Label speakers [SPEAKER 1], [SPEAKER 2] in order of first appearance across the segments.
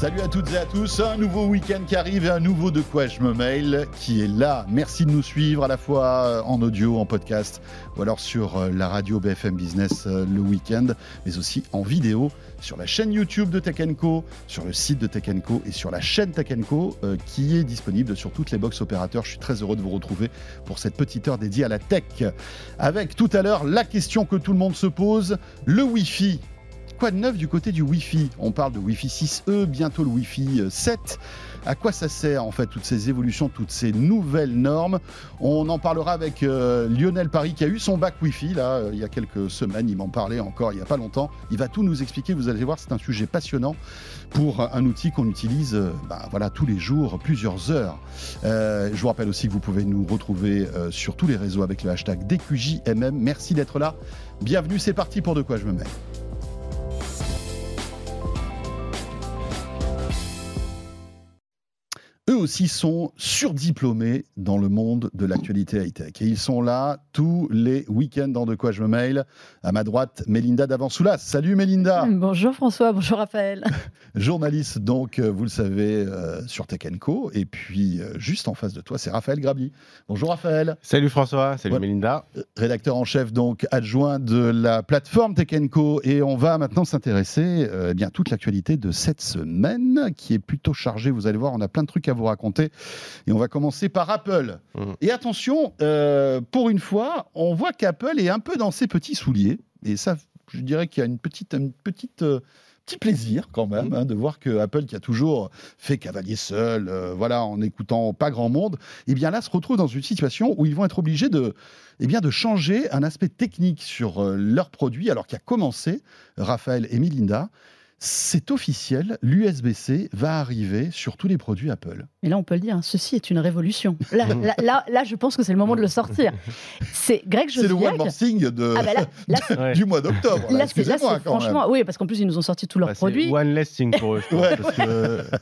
[SPEAKER 1] Salut à toutes et à tous, un nouveau week-end qui arrive et un nouveau De quoi je me mail qui est là. Merci de nous suivre à la fois euh, en audio, en podcast ou alors sur euh, la radio BFM Business euh, le week-end, mais aussi en vidéo sur la chaîne YouTube de Tech Co, sur le site de Tech Co et sur la chaîne Tech Co qui est disponible sur toutes les box opérateurs. Je suis très heureux de vous retrouver pour cette petite heure dédiée à la tech. Avec tout à l'heure la question que tout le monde se pose, le Wi-Fi quoi de neuf du côté du Wi-Fi? On parle de Wi-Fi 6E, bientôt le Wi-Fi 7. Euh, à quoi ça sert en fait toutes ces évolutions, toutes ces nouvelles normes? On en parlera avec euh, Lionel Paris qui a eu son bac Wi-Fi là euh, il y a quelques semaines. Il m'en parlait encore il n'y a pas longtemps. Il va tout nous expliquer. Vous allez voir, c'est un sujet passionnant pour un outil qu'on utilise bah, voilà, tous les jours, plusieurs heures. je vous rappelle aussi que vous pouvez nous retrouver sur tous les réseaux avec le hashtag DQJMM. Merci d'être là. Bienvenue, c'est parti pour De quoi je me mets. Eux aussi sont surdiplômés dans le monde de l'actualité high-tech. Et ils sont là tous les week-ends dans De quoi je me mail. À ma droite, Mélinda Davansoulas. Salut Mélinda.
[SPEAKER 2] Bonjour François, bonjour Raphaël.
[SPEAKER 1] Journaliste donc, euh, vous le savez, euh, sur Tech Co. Et puis euh, juste en face de toi, c'est Raphaël Grabli. Bonjour Raphaël.
[SPEAKER 3] Salut François, salut Mélinda.
[SPEAKER 1] Rédacteur en chef donc adjoint de la plateforme Tech Co. Et on va maintenant s'intéresser eh bien toute l'actualité de cette semaine qui est plutôt chargée. Vous allez voir, on a plein de trucs à vous raconter. Et on va commencer par Apple. Mmh. Et attention, euh, pour une fois, on voit qu'Apple est un peu dans ses petits souliers. Et ça, je dirais qu'il y a une petite, une petite euh, petit plaisir quand même mmh. hein, de voir que Apple, qui a toujours fait cavalier seul, euh, voilà, en écoutant pas grand monde, et eh bien là se retrouve dans une situation où ils vont être obligés de, eh bien, de changer un aspect technique sur leurs produits, alors qu'il a commencé, Raphaël et Melinda, c'est officiel, l'USB-C va arriver sur tous les produits Apple.
[SPEAKER 2] Et là, on peut le dire, hein, ceci est une révolution. Là, là, je pense que c'est le moment de le sortir. C'est Greg
[SPEAKER 1] C'est le one more thing de... Ah bah du mois d'octobre. Là,
[SPEAKER 2] franchement, oui, parce qu'en plus, ils nous ont sorti tous leurs bah, produits.
[SPEAKER 3] One less thing pour eux, je pense, parce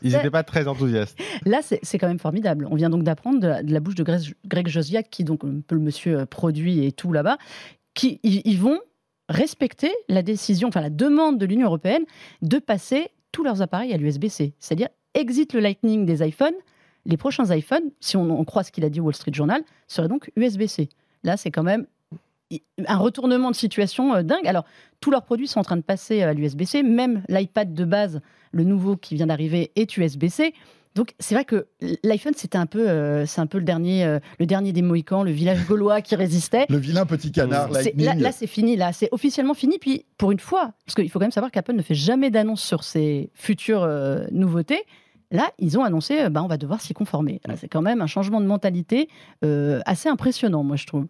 [SPEAKER 3] qu'ils n'étaient pas très enthousiastes.
[SPEAKER 2] Là, c'est quand même formidable. On vient donc d'apprendre de, la bouche de Greg, Josiak, qui donc un peu le monsieur euh, produit et tout là-bas, qui ils vont respecter la décision, enfin la demande de l'Union européenne de passer tous leurs appareils à l'USB-C. C'est-à-dire, exit le Lightning des iPhones, les prochains iPhones, si on, croit ce qu'il a dit au Wall Street Journal, seraient donc USB-C. Là, c'est quand même un retournement de situation euh, dingue. Alors, tous leurs produits sont en train de passer à l'USB-C, même l'iPad de base, le nouveau qui vient d'arriver, est USB-C. Donc c'est vrai que l'iPhone c'était un peu euh, c'est un peu le dernier euh, le dernier des Mohicans, le village gaulois qui résistait.
[SPEAKER 1] le vilain petit canard.
[SPEAKER 2] Là, là c'est fini là, c'est officiellement fini. Puis pour une fois, parce qu'il faut quand même savoir qu'Apple ne fait jamais d'annonce sur ses futures euh, nouveautés. Là, ils ont annoncé, bah, on va devoir s'y conformer. C'est quand même un changement de mentalité assez impressionnant, moi je trouve.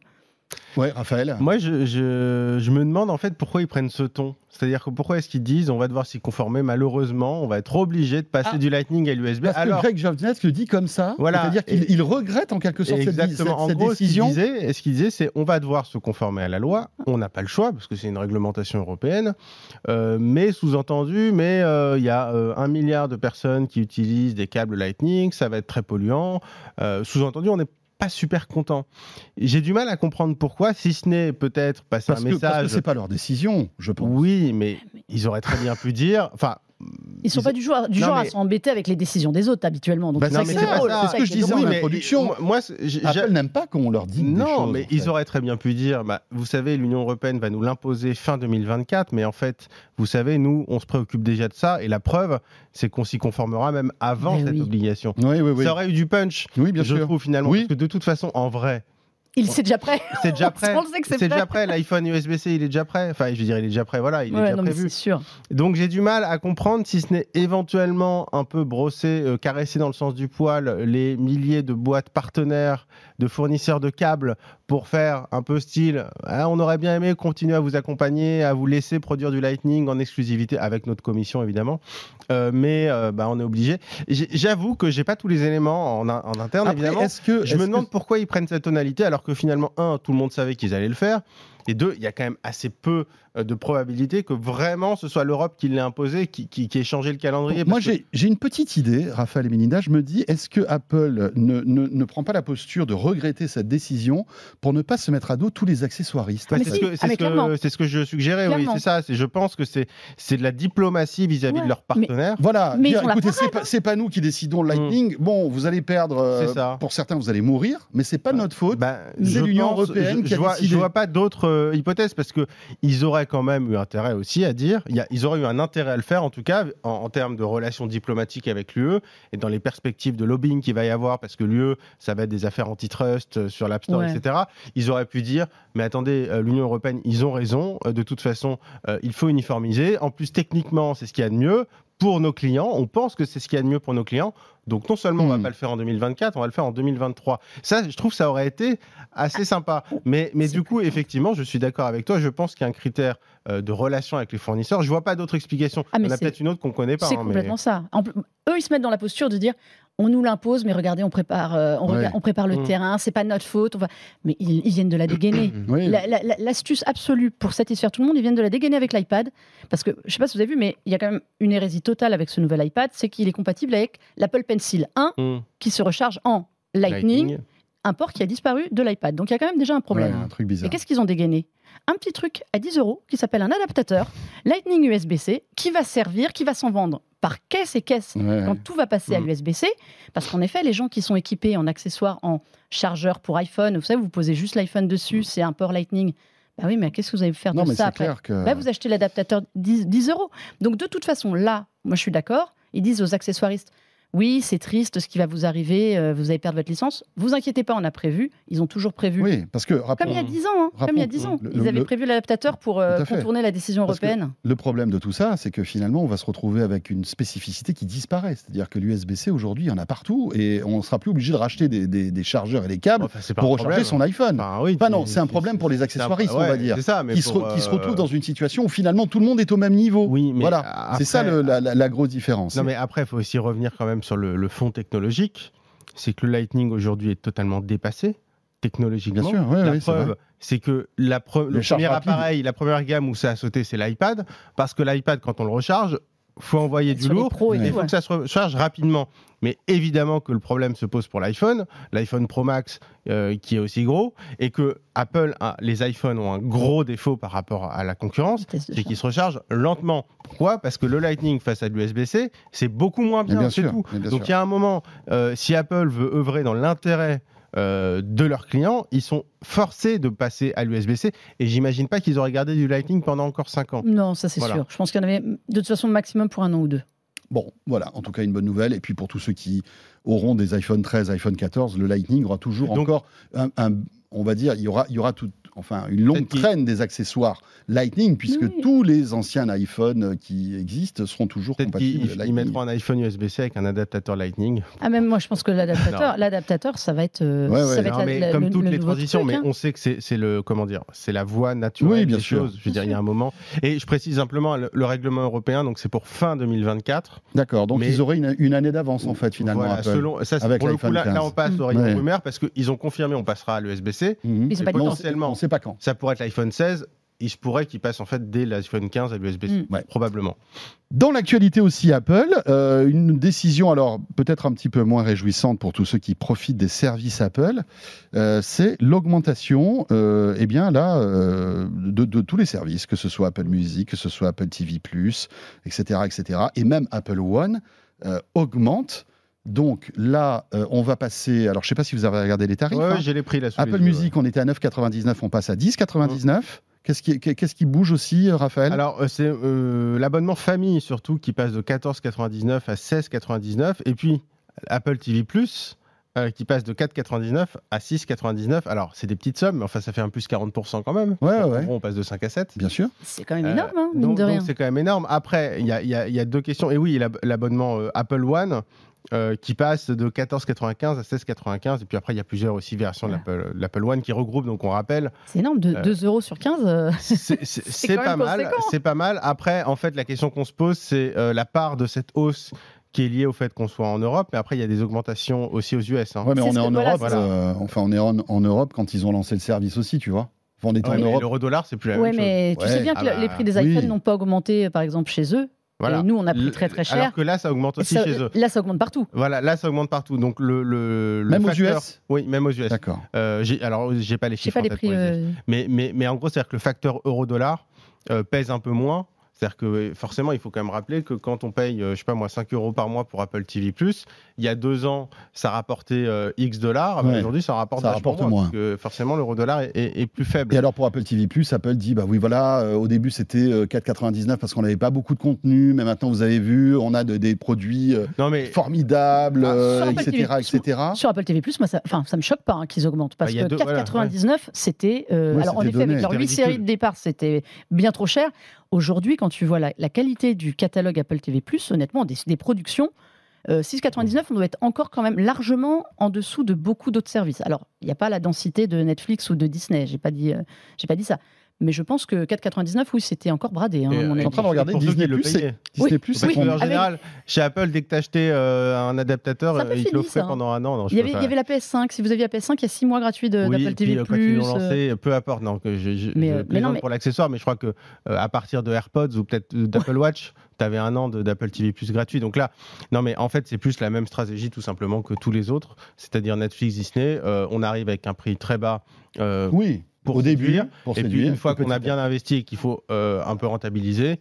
[SPEAKER 1] Ouais, Raphaël.
[SPEAKER 3] Moi, je, je, me demande en fait pourquoi ils prennent ce ton. C'est-à-dire que pourquoi est-ce qu'ils disent on va devoir s'y conformer Malheureusement, on va être obligé de passer ah. du Lightning à l'USB.
[SPEAKER 1] Parce Alors, que Greg le dit comme ça. Voilà. C'est-à-dire qu'il regrette en quelque sorte
[SPEAKER 3] exactement.
[SPEAKER 1] cette,
[SPEAKER 3] en gros,
[SPEAKER 1] décision.
[SPEAKER 3] Ce qu'il disait, c'est on va devoir se conformer à la loi. On n'a pas le choix parce que c'est une réglementation européenne. Euh, mais sous-entendu, mais euh, il y a euh, un milliard de personnes qui utilisent des câbles Lightning. Ça va être très polluant. sous-entendu, on est pas super content. J'ai du mal à comprendre pourquoi, si ce n'est peut-être passer un message. Parce
[SPEAKER 1] que c'est pas leur décision, je pense.
[SPEAKER 3] Oui, mais ils auraient très bien pu dire. Enfin,
[SPEAKER 2] ils sont pas du genre, du genre à s'embêter avec les décisions des autres habituellement.
[SPEAKER 1] Donc bah c'est ce que je disais en introduction. Moi, Apple n'aime pas qu'on leur dise
[SPEAKER 3] non,
[SPEAKER 1] des choses,
[SPEAKER 3] mais ils auraient très bien pu dire, bah, vous savez, l'Union européenne va nous l'imposer fin 2024, mais en fait, vous savez, nous, on se préoccupe déjà de ça, et la preuve, c'est qu'on s'y conformera même avant cette obligation.
[SPEAKER 1] Oui, oui, oui.
[SPEAKER 3] Ça aurait eu du punch,
[SPEAKER 1] oui, bien
[SPEAKER 3] je
[SPEAKER 1] sûr.
[SPEAKER 3] trouve finalement, parce que de toute façon, en vrai,
[SPEAKER 2] il c'est déjà prêt.
[SPEAKER 3] C'est déjà prêt. c'est déjà prêt. L'iPhone USB-C, il est déjà prêt. Enfin, je veux dire, il est déjà prêt. Voilà, il est déjà prévu.
[SPEAKER 2] Sûr.
[SPEAKER 3] Donc j'ai du mal à comprendre si ce n'est éventuellement un peu brosser, euh, caresser dans le sens du poil les milliers de boîtes partenaires, de fournisseurs de câbles pour faire un peu style. Hein, on aurait bien aimé continuer à vous accompagner, à vous laisser produire du Lightning en exclusivité avec notre commission évidemment, euh, mais euh, bah, on est obligé. J'avoue que j'ai pas tous les éléments en, interne évidemment. Que, je me demande pourquoi ils prennent cette tonalité alors que finalement un, tout le monde savait qu'ils allaient le faire. Et deux, il y a quand même assez peu euh, de probabilité que vraiment ce soit l'Europe qui l'ait imposé, qui, qui, qui ait changé le calendrier.
[SPEAKER 1] Moi,
[SPEAKER 3] que-
[SPEAKER 1] j'ai une petite idée, Raphaël et Melinda. Je me dis, est-ce que Apple ne, ne, ne prend pas la posture de regretter cette décision pour ne pas se mettre à dos tous les accessoiristes?
[SPEAKER 3] Bah, c'est
[SPEAKER 2] si.
[SPEAKER 3] ce que, ce ce je suggérais, oui, c'est ça. Je pense que c'est c'est de la diplomatie vis-à-vis
[SPEAKER 2] Ouais,
[SPEAKER 3] de leurs
[SPEAKER 2] mais-
[SPEAKER 3] partenaires.
[SPEAKER 1] Voilà,
[SPEAKER 2] Mais
[SPEAKER 1] dire, écoutez, c'est pas, pas nous qui décidons le Lightning. Bon, vous allez perdre, euh,
[SPEAKER 3] C'est ça.
[SPEAKER 1] pour certains, vous allez mourir, mais c'est pas de notre faute.
[SPEAKER 3] Ben,
[SPEAKER 1] c'est
[SPEAKER 3] je
[SPEAKER 1] l'Union européenne
[SPEAKER 3] je,
[SPEAKER 1] qui
[SPEAKER 3] je
[SPEAKER 1] a
[SPEAKER 3] vois,
[SPEAKER 1] décidé.
[SPEAKER 3] Je vois pas d'autres euh, hypothèses parce que ils auraient quand même eu intérêt aussi à dire. il y a- ils auraient eu un intérêt à le faire, en tout cas en, en termes de relations diplomatiques avec l'UE et dans les perspectives de lobbying qu'il va y avoir parce que l'UE, ça va être des affaires antitrust euh, sur l'App Store,
[SPEAKER 2] Ouais.
[SPEAKER 3] etc. Ils auraient pu dire, mais attendez, euh, l'Union européenne, ils ont raison. de toute façon, il faut uniformiser. En plus, techniquement, c'est ce qu'il y a de mieux. Pour nos clients, on pense que c'est ce qu'il y a de mieux pour nos clients. Donc non seulement on va
[SPEAKER 1] Hmm.
[SPEAKER 3] pas le faire en 2024, on va le faire en 2023. Ça, je trouve que ça aurait été assez sympa. Mais, du coup, effectivement, je suis d'accord avec toi. Je pense qu'il y a un critère euh, de relation avec les fournisseurs. Je vois pas d'autre explication.
[SPEAKER 2] Ah, mais
[SPEAKER 3] Il y en a peut-être une autre qu'on connaît pas.
[SPEAKER 2] C'est
[SPEAKER 3] hein, mais-
[SPEAKER 2] complètement ça. En eux, ils se mettent dans la posture de dire on nous l'impose, mais regardez, on prépare, euh, on,
[SPEAKER 1] Ouais.
[SPEAKER 2] regarde- on prépare le
[SPEAKER 3] Mm.
[SPEAKER 2] terrain, c'est pas notre faute. on va- Mais ils, ils viennent de la dégainer.
[SPEAKER 1] Oui.
[SPEAKER 2] La- la- la- L'astuce absolue pour satisfaire tout le monde, ils viennent de la dégainer avec l'iPad. Parce que, je sais pas si vous avez vu, mais il y a quand même une hérésie totale avec ce nouvel iPad, c'est qu'il est compatible avec l'Apple Pencil 1
[SPEAKER 3] Hmm.
[SPEAKER 2] qui se recharge en Lightning, un port qui a disparu de l'iPad. Donc il y a quand même déjà un problème.
[SPEAKER 1] Ouais, un truc
[SPEAKER 2] Et qu'est-ce qu'ils ont dégainé? Un petit truc à 10 euros qui s'appelle un adaptateur Lightning USB-C qui va servir, qui va s'en vendre par caisse et caisse
[SPEAKER 1] Ouais.
[SPEAKER 2] quand tout va passer à
[SPEAKER 3] Mhm.
[SPEAKER 2] l'USB-C. Parce qu'en effet, les gens qui sont équipés en accessoires, en chargeur pour iPhone, vous savez, vous posez juste l'iPhone dessus, c'est un port Lightning. Bah oui, mais qu'est-ce que vous allez faire
[SPEAKER 1] Non,
[SPEAKER 2] de
[SPEAKER 1] mais
[SPEAKER 2] ça après
[SPEAKER 1] clair que.
[SPEAKER 2] Bah, vous achetez l'adaptateur 10, 10 euros. Donc de toute façon, là, moi je suis d'accord. Ils disent aux accessoiristes, oui, c'est triste ce qui va vous arriver, euh, vous allez perdre votre licence. Vous inquiétez pas, on a prévu. Ils ont toujours prévu.
[SPEAKER 1] Oui, parce que rappelons-
[SPEAKER 2] Comme il y a 10 ans, hein, comme il y a 10 ans.
[SPEAKER 1] Le-
[SPEAKER 2] Ils
[SPEAKER 1] le-
[SPEAKER 2] avaient prévu l'adaptateur pour euh, contourner la décision
[SPEAKER 1] Parce
[SPEAKER 2] européenne.
[SPEAKER 1] Le problème de tout ça, c'est que finalement, on va se retrouver avec une spécificité qui disparaît. C'est-à-dire que l'USB-C, aujourd'hui, il y en a partout et on ne sera plus obligé de racheter des, des- des chargeurs et des câbles
[SPEAKER 3] Enfin,
[SPEAKER 1] pour recharger
[SPEAKER 3] problème.
[SPEAKER 1] son iPhone.
[SPEAKER 3] Enfin, oui,
[SPEAKER 1] Enfin, non, c'est un problème pour les
[SPEAKER 3] c'est un-
[SPEAKER 1] accessoiristes, on
[SPEAKER 3] ouais,
[SPEAKER 1] va dire.
[SPEAKER 3] C'est ça, mais
[SPEAKER 1] Qui se, qui
[SPEAKER 3] euh,
[SPEAKER 1] retrouvent dans une situation où finalement tout le monde est au même niveau.
[SPEAKER 3] Oui, mais
[SPEAKER 1] voilà,
[SPEAKER 3] après-
[SPEAKER 1] c'est ça le- la, la- la grosse différence.
[SPEAKER 3] Non, mais après, il faut aussi revenir quand même sur le, le fond technologique. C'est que le Lightning aujourd'hui est totalement dépassé technologiquement.
[SPEAKER 1] Bien sûr, ouais,
[SPEAKER 3] la preuve, c'est que la le premier appareil, la première gamme où ça a sauté, c'est l'iPad, parce que l'iPad, quand on le recharge, faut envoyer du lourd, il faut
[SPEAKER 2] ouais.
[SPEAKER 3] que ça se recharge rapidement. Mais évidemment que le problème se pose pour l'iPhone, l'iPhone Pro Max euh, qui est aussi gros, et que Apple, a- les iPhones ont un gros défaut par rapport à la concurrence, c'est qu'ils se rechargent lentement. Pourquoi? Parce que le Lightning face à l'USB-C, c'est beaucoup moins bien,
[SPEAKER 1] bien
[SPEAKER 3] c'est tout.
[SPEAKER 1] bien
[SPEAKER 3] Donc il y a un moment, euh, si Apple veut œuvrer dans l'intérêt euh, de leurs clients, ils sont forcés de passer à l'USB-C. Et j'imagine pas qu'ils auraient gardé du Lightning pendant encore 5 ans.
[SPEAKER 2] Non, ça c'est
[SPEAKER 3] Voilà.
[SPEAKER 2] sûr. Je pense qu'il y en avait de toute façon maximum pour un an ou deux.
[SPEAKER 1] Bon, voilà, en tout cas une bonne nouvelle. Et puis pour tous ceux qui auront des iPhone 13, iPhone 14, le Lightning aura toujours
[SPEAKER 3] Donc-
[SPEAKER 1] encore un, un- on va dire, il y aura, il y aura tout, enfin une longue traîne des accessoires Lightning, puisque
[SPEAKER 2] Oui.
[SPEAKER 1] tous les anciens iPhone qui existent seront toujours compatibles
[SPEAKER 3] ils
[SPEAKER 1] Lightning.
[SPEAKER 3] mettront un iPhone USB-C avec un adaptateur Lightning.
[SPEAKER 2] Ah même moi je pense que l'adaptateur, l'adaptateur ça va être, euh,
[SPEAKER 1] Ouais, ouais.
[SPEAKER 2] ça va être
[SPEAKER 3] Non,
[SPEAKER 2] la-
[SPEAKER 3] mais
[SPEAKER 2] la-
[SPEAKER 3] comme
[SPEAKER 2] le-
[SPEAKER 3] toutes
[SPEAKER 2] le
[SPEAKER 3] les transitions,
[SPEAKER 2] truc,
[SPEAKER 3] mais
[SPEAKER 2] hein.
[SPEAKER 3] on sait que c'est c'est le comment dire, c'est la voie naturelle
[SPEAKER 1] Oui, bien
[SPEAKER 3] des
[SPEAKER 1] sûr.
[SPEAKER 3] choses. Je veux dire, il y a un moment. Et je précise simplement le, le règlement européen, donc c'est pour fin 2024.
[SPEAKER 1] D'accord, donc
[SPEAKER 3] Mais-
[SPEAKER 1] ils auraient une, une année d'avance en fait finalement.
[SPEAKER 3] Voilà,
[SPEAKER 1] Apple.
[SPEAKER 3] selon, ça, c'est-
[SPEAKER 1] avec
[SPEAKER 3] pour le coup,
[SPEAKER 1] l'iPhone
[SPEAKER 3] là, là,
[SPEAKER 1] 15.
[SPEAKER 3] on passe au rayon rumeur parce qu'ils ont confirmé on passera à l'USB-C.
[SPEAKER 1] Mhm.
[SPEAKER 2] Ils
[SPEAKER 3] potentiellement,
[SPEAKER 1] On pas quand.
[SPEAKER 3] ça pourrait être l'iPhone 16. Il se pourrait qu'il passe en fait dès l'iPhone 15 à l'USB-C,
[SPEAKER 2] Mm.
[SPEAKER 1] Ouais.
[SPEAKER 3] probablement.
[SPEAKER 1] Dans l'actualité aussi Apple, euh, une décision alors peut-être un petit peu moins réjouissante pour tous ceux qui profitent des services Apple, euh, c'est l'augmentation, euh, eh bien là, euh, de, de tous les services, que ce soit Apple Music, que ce soit Apple TV+, etc., etc., et même Apple One augmente. Donc là, euh, on va passer. Alors je ne sais pas si vous avez regardé les tarifs.
[SPEAKER 3] Ouais,
[SPEAKER 1] hein.
[SPEAKER 3] ouais, j'ai les prix là. sous
[SPEAKER 1] Apple
[SPEAKER 3] les
[SPEAKER 1] Music, on était à 9,99, on passe à 10,99. Qu'est-ce qui, qu'est-ce qui bouge aussi, euh, Raphaël?
[SPEAKER 3] Ouais. Alors, euh, c'est euh, l'abonnement famille surtout qui passe de 14,99 à 16,99. Et puis, Apple TV Plus euh, qui passe de 4,99 à 6,99. Alors, c'est des petites sommes, mais enfin, ça fait un plus 40% quand même.
[SPEAKER 1] Ouais, ouais.
[SPEAKER 3] gros, on passe de 5 à 7.
[SPEAKER 1] Bien sûr.
[SPEAKER 2] C'est quand même
[SPEAKER 3] Euh,
[SPEAKER 2] énorme, hein, mine
[SPEAKER 3] donc,
[SPEAKER 2] de
[SPEAKER 3] donc
[SPEAKER 2] rien.
[SPEAKER 3] c'est quand même énorme. Après, il y y a- il y a deux questions. Et oui, l'ab- l'abonnement euh, Apple One euh, qui passe de 14,95 à 16,95. Et puis après, il y a plusieurs aussi versions de l'Apple- de l'Apple One qui regroupent. Donc, on rappelle,
[SPEAKER 2] C'est énorme, de
[SPEAKER 3] Euh,
[SPEAKER 2] 2 euros sur 15. euh,
[SPEAKER 3] c'est pas mal. C'est pas mal. Après, en fait, la question qu'on se pose, c'est euh, la part de cette hausse qui est liée au fait qu'on soit en Europe. Mais après, il y a des augmentations aussi aux US. hein.
[SPEAKER 1] Ouais, mais on est en
[SPEAKER 2] voilà,
[SPEAKER 1] Europe. euh, enfin, on est en, en Europe quand ils ont lancé le service aussi, tu vois. Enfin, on
[SPEAKER 3] Ouais,
[SPEAKER 1] en Europe.
[SPEAKER 3] L'euro-dollar, c'est plus la
[SPEAKER 2] Ouais,
[SPEAKER 3] même chose.
[SPEAKER 2] mais tu
[SPEAKER 1] Ouais.
[SPEAKER 2] sais bien que
[SPEAKER 3] Ah
[SPEAKER 2] le-
[SPEAKER 3] bah,
[SPEAKER 2] les prix des
[SPEAKER 1] oui.
[SPEAKER 2] iPhones n'ont pas augmenté, euh, par exemple, chez eux.
[SPEAKER 3] Voilà.
[SPEAKER 2] Et nous, on a pris très très cher.
[SPEAKER 3] Alors que là, ça augmente aussi
[SPEAKER 2] Ça-
[SPEAKER 3] chez eux.
[SPEAKER 2] Là, ça augmente partout.
[SPEAKER 3] Voilà, là, ça augmente partout. Donc, le, le, le
[SPEAKER 1] Même aux
[SPEAKER 3] facteur-
[SPEAKER 1] US
[SPEAKER 3] Oui, même aux US.
[SPEAKER 1] D'accord.
[SPEAKER 3] Euh, alors, j'ai pas les chiffres
[SPEAKER 2] pas
[SPEAKER 3] en
[SPEAKER 2] les
[SPEAKER 3] tête
[SPEAKER 2] prix.
[SPEAKER 3] pour les US.
[SPEAKER 2] euh,
[SPEAKER 3] Mais, mais, mais en gros, c'est-à-dire que le facteur euro-dollar euh, pèse un peu moins. C'est-à-dire que forcément, il faut quand même rappeler que quand on paye, euh, je sais pas moi, 5 euros par mois pour Apple TV+, il y a deux ans, ça rapportait euh, X dollars.
[SPEAKER 1] Ouais.
[SPEAKER 3] Aujourd'hui, ça rapporte,
[SPEAKER 1] Ça rapporte moins.
[SPEAKER 3] Parce que forcément, l'euro-dollar est, est- est plus faible.
[SPEAKER 1] Et alors pour Apple TV+, Apple dit bah oui voilà, euh, au début c'était euh, 4,99 parce qu'on n'avait pas beaucoup de contenu, mais maintenant vous avez vu, on a de- des produits euh,
[SPEAKER 3] non, mais
[SPEAKER 1] formidables,
[SPEAKER 2] Ah,
[SPEAKER 1] etc.,
[SPEAKER 2] TV+,
[SPEAKER 1] etc.
[SPEAKER 2] Sur Apple TV+, moi, ça, enfin, ça me choque pas hein, qu'ils augmentent. Parce
[SPEAKER 3] Bah,
[SPEAKER 2] que
[SPEAKER 3] deux- voilà,
[SPEAKER 2] 4,99, c'était... euh,
[SPEAKER 1] Ouais,
[SPEAKER 2] alors, en effet,
[SPEAKER 1] donné.
[SPEAKER 2] avec leurs
[SPEAKER 3] C'était
[SPEAKER 2] 8 séries de départ, c'était bien trop cher. Aujourd'hui, quand tu vois la, qualité du catalogue Apple TV+, honnêtement, des, des productions, euh, 6,99, on doit être encore quand même largement en dessous de beaucoup d'autres services. Alors, il n'y a pas la densité de Netflix ou de Disney, j'ai pas euh, pas dit ça. Mais je pense que 4,99, oui, c'était encore bradé. hein, à mon
[SPEAKER 3] euh,
[SPEAKER 1] en train de regarder Disney+,
[SPEAKER 3] payaient.
[SPEAKER 1] Disney+,
[SPEAKER 2] Oui,
[SPEAKER 3] en
[SPEAKER 2] avec-
[SPEAKER 3] général, chez Apple, dès que tu achetais un adaptateur,
[SPEAKER 2] C'est un peu
[SPEAKER 3] euh, ils te l'offraient pendant un an. Non,
[SPEAKER 2] Il y, avait,
[SPEAKER 3] pas.
[SPEAKER 2] il y avait la PS5. Si vous aviez la PS5, il y a 6 mois gratuits
[SPEAKER 3] Oui,
[SPEAKER 2] d'Apple
[SPEAKER 3] et puis,
[SPEAKER 2] TV+.
[SPEAKER 3] euh, quand ils l'ont
[SPEAKER 2] euh,
[SPEAKER 3] lancé, peu importe. Donc, je, je,
[SPEAKER 2] Mais,
[SPEAKER 3] je
[SPEAKER 2] euh, mais non, mais-
[SPEAKER 3] pour l'accessoire, mais je crois que euh, à partir de AirPods ou peut-être d'Apple Watch, tu avais un an d'Apple TV Plus gratuit. Donc là, non, mais en fait, c'est plus la même stratégie tout simplement que tous les autres, c'est-à-dire Netflix, Disney. Euh, on arrive avec un prix très bas. euh,
[SPEAKER 1] Oui,
[SPEAKER 3] Pour
[SPEAKER 1] au début,
[SPEAKER 3] séduire.
[SPEAKER 1] pour
[SPEAKER 3] et puis une fois qu'on a bien investi et qu'il faut euh, un peu rentabiliser.